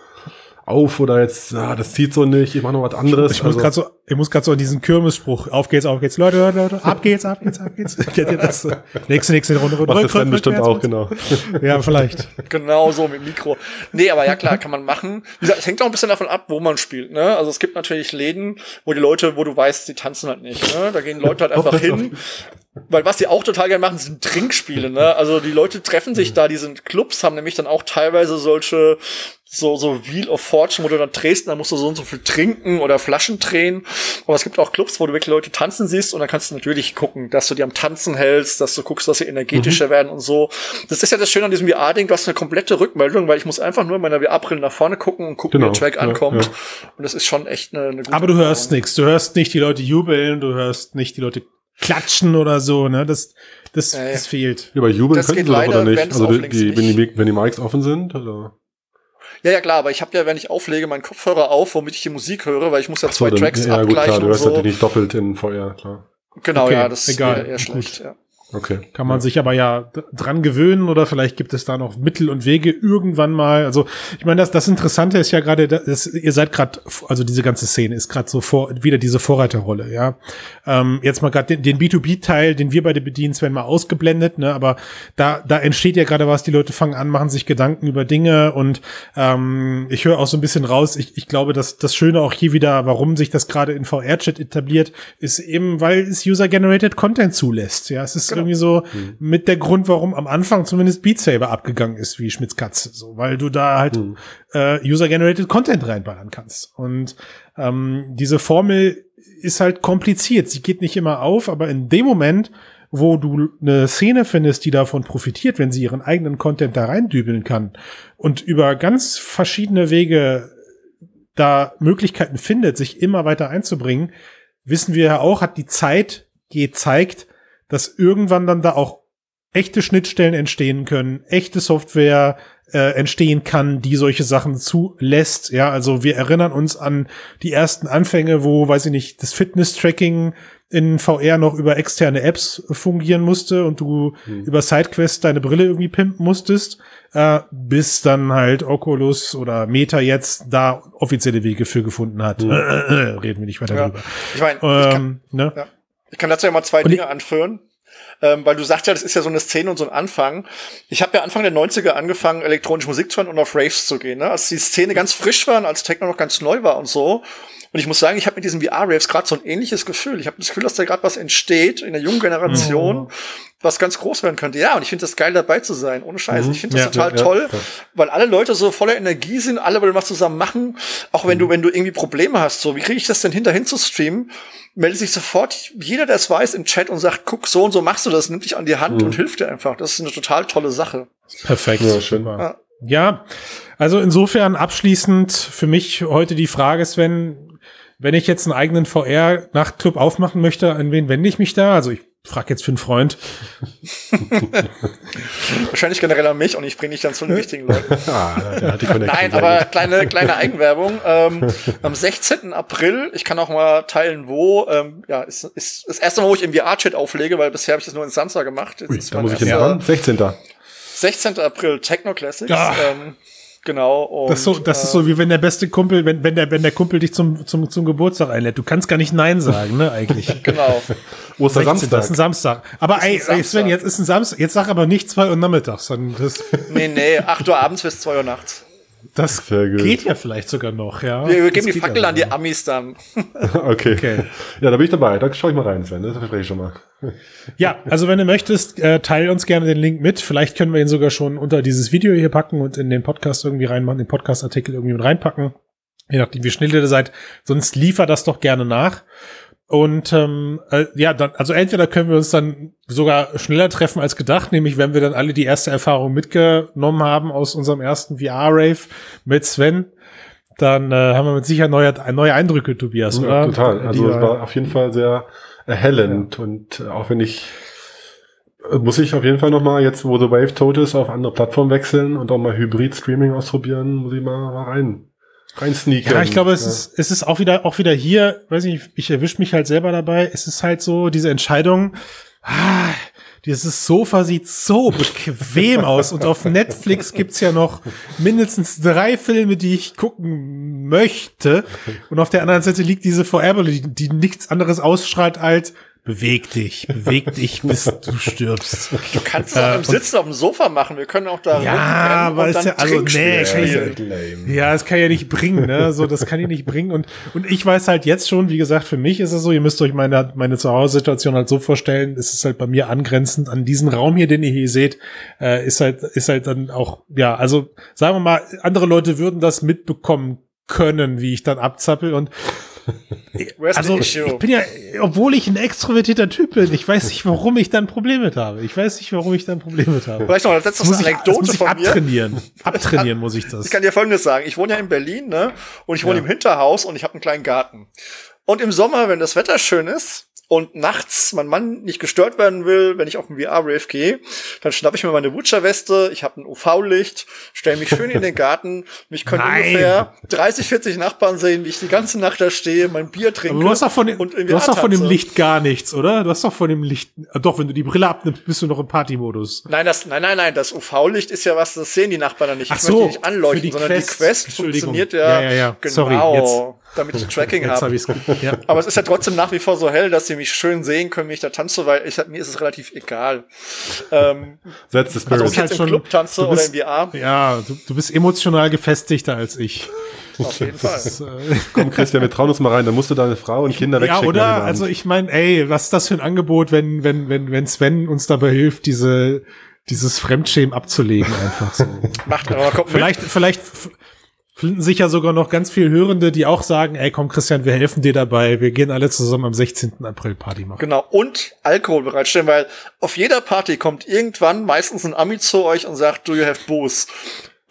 auf oder jetzt, ah, das zieht so nicht, ich mache noch was anderes. Ich, ich also. muss gerade so, ich muss gerade so an diesen Kirmesspruch, auf geht's, auf geht's, Leute, Leute, Leute, ab geht's, ab geht's, ab geht's. Kennt ihr das? Nächste, nächste Runde, Runde. Macht das dann bestimmt auch, genau. ja, vielleicht. Genau so mit Mikro. Nee, aber ja klar, kann man machen. Wie gesagt, es hängt auch ein bisschen davon ab, wo man spielt, ne? Also es gibt natürlich Läden, wo die Leute, wo du weißt, die tanzen halt nicht, ne? Da gehen Leute halt einfach hin. Weil was sie auch total gerne machen, sind Trinkspiele, ne? Also die Leute treffen sich da, die sind Clubs, haben nämlich dann auch teilweise solche so, so Wheel of Fortune, wo du dann drehst, dann musst du so und so viel trinken oder Flaschen drehen. Aber es gibt auch Clubs, wo du wirklich Leute tanzen siehst und dann kannst du natürlich gucken, dass du die am Tanzen hältst, dass du guckst, dass sie energetischer mhm. werden und so. Das ist ja das Schöne an diesem VR-Ding, du hast eine komplette Rückmeldung, weil ich muss einfach nur in meiner VR-Brille nach vorne gucken und gucken, genau. wie der Track ja, ankommt. Ja. Und das ist schon echt eine, eine gute Aber du hörst nichts. Du hörst nicht die Leute jubeln, du hörst nicht die Leute klatschen oder so, ne? Das, das, ja, das fehlt. Ja, aber jubeln das könnten sie doch, oder nicht? Also die, die, wenn die, wenn die Mics offen sind, oder? Ja, ja, klar, aber ich habe ja, wenn ich auflege, meinen Kopfhörer auf, womit ich die Musik höre, weil ich muss ja so, zwei Tracks ja, abgleichen. Gut, klar, du hörst so. natürlich doppelt in VR, klar. Genau, okay, ja, das egal. ist eher, eher schlecht, ja. Okay. Kann man ja. sich aber ja dran gewöhnen oder vielleicht gibt es da noch Mittel und Wege irgendwann mal. Also ich meine, das, das Interessante ist ja gerade, dass ihr seid gerade, also diese ganze Szene ist gerade so vor, wieder diese Vorreiterrolle, ja. Ähm, jetzt mal gerade den, den B2B-Teil, den wir beide bedienen, werden mal ausgeblendet, ne? Aber da, da entsteht ja gerade was, die Leute fangen an, machen sich Gedanken über Dinge und ähm, ich höre auch so ein bisschen raus, ich, ich glaube, dass das Schöne auch hier wieder, warum sich das gerade in VR-Chat etabliert, ist eben, weil es User-Generated Content zulässt. Ja, es ist genau irgendwie so mhm. mit der Grund, warum am Anfang zumindest Beat Saber abgegangen ist, wie Schmitz Katze, so, weil du da halt mhm. äh, User-Generated Content reinballern kannst. Und ähm, diese Formel ist halt kompliziert. Sie geht nicht immer auf, aber in dem Moment, wo du eine Szene findest, die davon profitiert, wenn sie ihren eigenen Content da reindübeln kann und über ganz verschiedene Wege da Möglichkeiten findet, sich immer weiter einzubringen, wissen wir ja auch, hat die Zeit gezeigt, dass irgendwann dann da auch echte Schnittstellen entstehen können, echte Software äh, entstehen kann, die solche Sachen zulässt. Ja, also wir erinnern uns an die ersten Anfänge, wo, weiß ich nicht, das Fitness-Tracking in VR noch über externe Apps fungieren musste und du mhm. über SideQuest deine Brille irgendwie pimpen musstest, äh, bis dann halt Oculus oder Meta jetzt da offizielle Wege für gefunden hat. Mhm. Reden wir nicht weiter ja. drüber. Ich meine, ähm, ne? ja. Ich kann dazu ja mal zwei und Dinge anführen ähm, weil du sagst ja, das ist ja so eine Szene und so ein Anfang. Ich habe ja Anfang der 90er angefangen, elektronische Musik zu hören und auf Raves zu gehen, ne? als die Szene ganz frisch war und als Techno noch ganz neu war und so. Und ich muss sagen, ich habe mit diesen VR-Raves gerade so ein ähnliches Gefühl. Ich habe das Gefühl, dass da gerade was entsteht in der jungen Generation, mhm. was ganz groß werden könnte. Ja, und ich finde das geil, dabei zu sein, ohne Scheiß. Mhm. Ich finde das ja, total ja, toll, ja, weil alle Leute so voller Energie sind, alle wollen was zusammen machen. Auch wenn mhm. du, wenn du irgendwie Probleme hast, so, wie kriege ich das denn hinterhin zu streamen? Meldet sich sofort jeder, der es weiß, im Chat und sagt, guck, so und so machst du das, nimm dich an die Hand mhm. und hilft dir einfach. Das ist eine total tolle Sache. Perfekt. Ja, schön. Ja. Ja, also insofern abschließend für mich heute die Frage, Sven, wenn ich jetzt einen eigenen VR-Nachtclub aufmachen möchte, an wen wende ich mich da? Also ich frag jetzt für einen Freund. Wahrscheinlich generell an mich und ich bringe dich dann zu den richtigen Leuten. ah, Nein, aber kleine, kleine Eigenwerbung. Ähm, am 16. April, ich kann auch mal teilen, wo, ähm, ja, ist, ist das erste Mal, wo ich im VR-Chat auflege, weil bisher habe ich das nur in Samstag gemacht. Ui, da muss ich jetzt ran. 16. 16. April Techno Classics. Ja. Ähm, Genau. Und, das, so, das äh, ist so wie wenn der beste Kumpel, wenn, wenn der, wenn der Kumpel dich zum, zum, zum Geburtstag einlädt. Du kannst gar nicht Nein sagen, ne, eigentlich. genau. Ostersamstag. Das ist ein Samstag. Aber ey, Samstag. Sven, jetzt ist ein Samstag. Jetzt sag aber nicht zwei Uhr nachmittags, sondern das. nee, nee, acht Uhr abends bis zwei Uhr nachts. Das geht ja vielleicht sogar noch, ja. Wir, wir geben die Fackel an die Amis dann. okay. okay. Ja, da bin ich dabei. Da schaue ich mal rein, Sven. Das verspreche ich schon mal. ja, also wenn du möchtest, äh, teile uns gerne den Link mit. Vielleicht können wir ihn sogar schon unter dieses Video hier packen und in den Podcast irgendwie reinmachen, den Podcast-Artikel irgendwie mit reinpacken. Je nachdem, wie schnell ihr da seid. Sonst liefer das doch gerne nach. Und ähm, äh, ja, dann, also entweder können wir uns dann sogar schneller treffen als gedacht, nämlich wenn wir dann alle die erste Erfahrung mitgenommen haben aus unserem ersten VR-Rave mit Sven, dann äh, haben wir mit Sicherheit neue, neue Eindrücke, Tobias, ja, oder? Total. Also es war auf jeden Fall sehr erhellend ja. und äh, auch wenn ich äh, muss ich auf jeden Fall noch mal jetzt, wo The Wave tot ist, auf andere Plattformen wechseln und auch mal Hybrid-Streaming ausprobieren, muss ich mal, mal rein rein sneaken. Ja, ich glaube, es ja. ist, es ist auch wieder, auch wieder hier, weiß nicht, ich erwische mich halt selber dabei. Es ist halt so, diese Entscheidung, ah, dieses Sofa sieht so bequem aus und auf Netflix gibt's ja noch mindestens drei Filme, die ich gucken möchte. Und auf der anderen Seite liegt diese VR-Brille, die, die nichts anderes ausstrahlt als Beweg dich, beweg dich, bis du stirbst. Du kannst es auch im Sitzen auf dem Sofa machen. Wir können auch da Ja, aber ist ja, also, nee, kann ich, ja, das kann ja nicht bringen, ne, so, das kann ich nicht bringen. Und, und ich weiß halt jetzt schon, wie gesagt, für mich ist es so, ihr müsst euch meine, meine Zuhause-Situation halt so vorstellen, es ist halt bei mir angrenzend an diesen Raum hier, den ihr hier seht, äh, ist halt, ist halt dann auch, ja, also, sagen wir mal, andere Leute würden das mitbekommen können, wie ich dann abzappel und also ich bin ja, obwohl ich ein extrovertierter Typ bin, ich weiß nicht, warum ich dann Probleme mit habe. Ich weiß nicht, warum ich dann Probleme mit habe. Vielleicht noch als letztes eine Anekdote von mir. Abtrainieren. Abtrainieren muss ich das. Ich kann dir Folgendes sagen. Ich wohne ja in Berlin, ne? Und ich wohne ja. im Hinterhaus und ich habe einen kleinen Garten. Und im Sommer, wenn das Wetter schön ist, und nachts mein Mann nicht gestört werden will, wenn ich auf den VR-Rave gehe, dann schnappe ich mir meine Wutcher-Weste, ich habe ein UV-Licht, stelle mich schön in den Garten, mich können Nein. ungefähr 30, 40 Nachbarn sehen, wie ich die ganze Nacht da stehe, mein Bier trinke. Aber du hast doch von, dem, du hast doch von dem Licht gar nichts, oder? Du hast doch von dem Licht, äh, doch, wenn du die Brille abnimmst, bist du noch im Party-Modus. Nein, das, nein, nein, nein, das UV-Licht ist ja was, das sehen die Nachbarn dann nicht. Ach ich so, möchte nicht anleuchten, die sondern Quest. die Quest funktioniert ja, ja, ja, ja. genau. Sorry, jetzt damit ich Tracking habe. Hab ja. Aber es ist ja trotzdem nach wie vor so hell, dass sie mich schön sehen können, wie ich da tanze, weil ich, mir ist es relativ egal. Ähm, That's the spirit. Also, ob ich jetzt im Club tanze bist, oder im VR. Ja, du, du bist emotional gefestigter als ich. Auf jeden Fall. Ist, äh, Komm, Christian, wir trauen uns mal rein. Da musst du deine Frau und Kinder wegschicken. Ja, oder? Also ich meine, ey, was ist das für ein Angebot, wenn, wenn, wenn, wenn Sven uns dabei hilft, diese, dieses Fremdschämen abzulegen einfach so. Macht aber kommt vielleicht, vielleicht, finden sich ja sogar noch ganz viel Hörende, die auch sagen, ey, komm Christian, wir helfen dir dabei. Wir gehen alle zusammen am 16. April Party machen. Genau. Und Alkohol bereitstellen, weil auf jeder Party kommt irgendwann meistens ein Ami zu euch und sagt, do you have booze?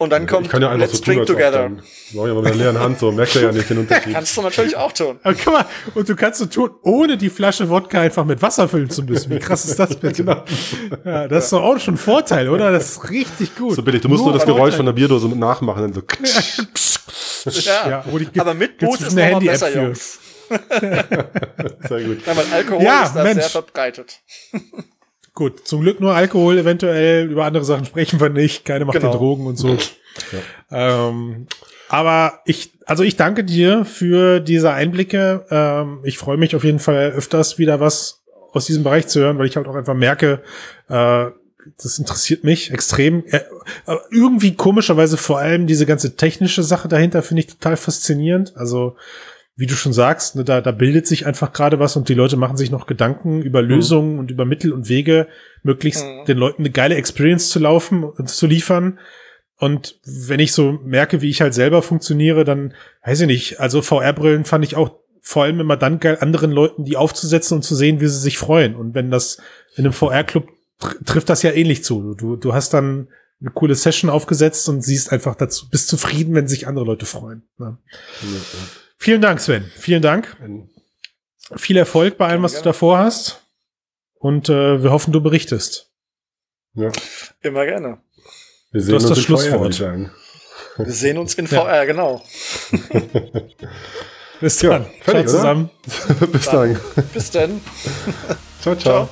Und dann kommt ich kann ja Let's so Drink Together. Mach ja mit einer leeren Hand so, merkt er ja nicht den Unterschied. kannst du natürlich auch tun. Aber guck mal, und du kannst so tun, ohne die Flasche Wodka einfach mit Wasser füllen zu müssen. Wie krass ist das bitte? genau. Ja, das ist doch auch schon ein Vorteil, oder? Das ist richtig gut. So billig. Du musst nur, nur das Geräusch von der Bierdose mit nachmachen, dann so. ja, ja aber mit Boost ist noch mal besser, für. Jungs. Sehr gut. Ja, weil Alkohol ja, ist da Mensch. sehr verbreitet. Gut, zum Glück nur Alkohol, eventuell über andere Sachen sprechen wir nicht, keine Macht genau. Drogen und so. Ja. Ähm, aber ich, also ich danke dir für diese Einblicke. Ähm, ich freue mich auf jeden Fall öfters wieder was aus diesem Bereich zu hören, weil ich halt auch einfach merke, äh, das interessiert mich extrem. Äh, irgendwie komischerweise vor allem diese ganze technische Sache dahinter finde ich total faszinierend. Also wie du schon sagst, ne, da, da bildet sich einfach gerade was und die Leute machen sich noch Gedanken über mhm. Lösungen mhm. und über Mittel und Wege, möglichst mhm. den Leuten eine geile Experience zu laufen und zu liefern. Und wenn ich so merke, wie ich halt selber funktioniere, dann weiß ich nicht. Also VR-Brillen fand ich auch vor allem immer dann geil, anderen Leuten die aufzusetzen und zu sehen, wie sie sich freuen. Und wenn das in einem VR-Club tr trifft das ja ähnlich zu. Du, du hast dann eine coole Session aufgesetzt und siehst einfach dazu, bist zufrieden, wenn sich andere Leute freuen. Ne? Ja. Vielen Dank, Sven. Vielen Dank. Viel Erfolg bei allem, was du davor hast. Und äh, wir hoffen, du berichtest. Ja. Immer gerne. Wir sehen du hast uns das Schlusswort. Wir sehen uns in VR, ja. genau. Bis dann. Ja, fertig, ciao zusammen. Bis dann. Bis dann. ciao, ciao. ciao.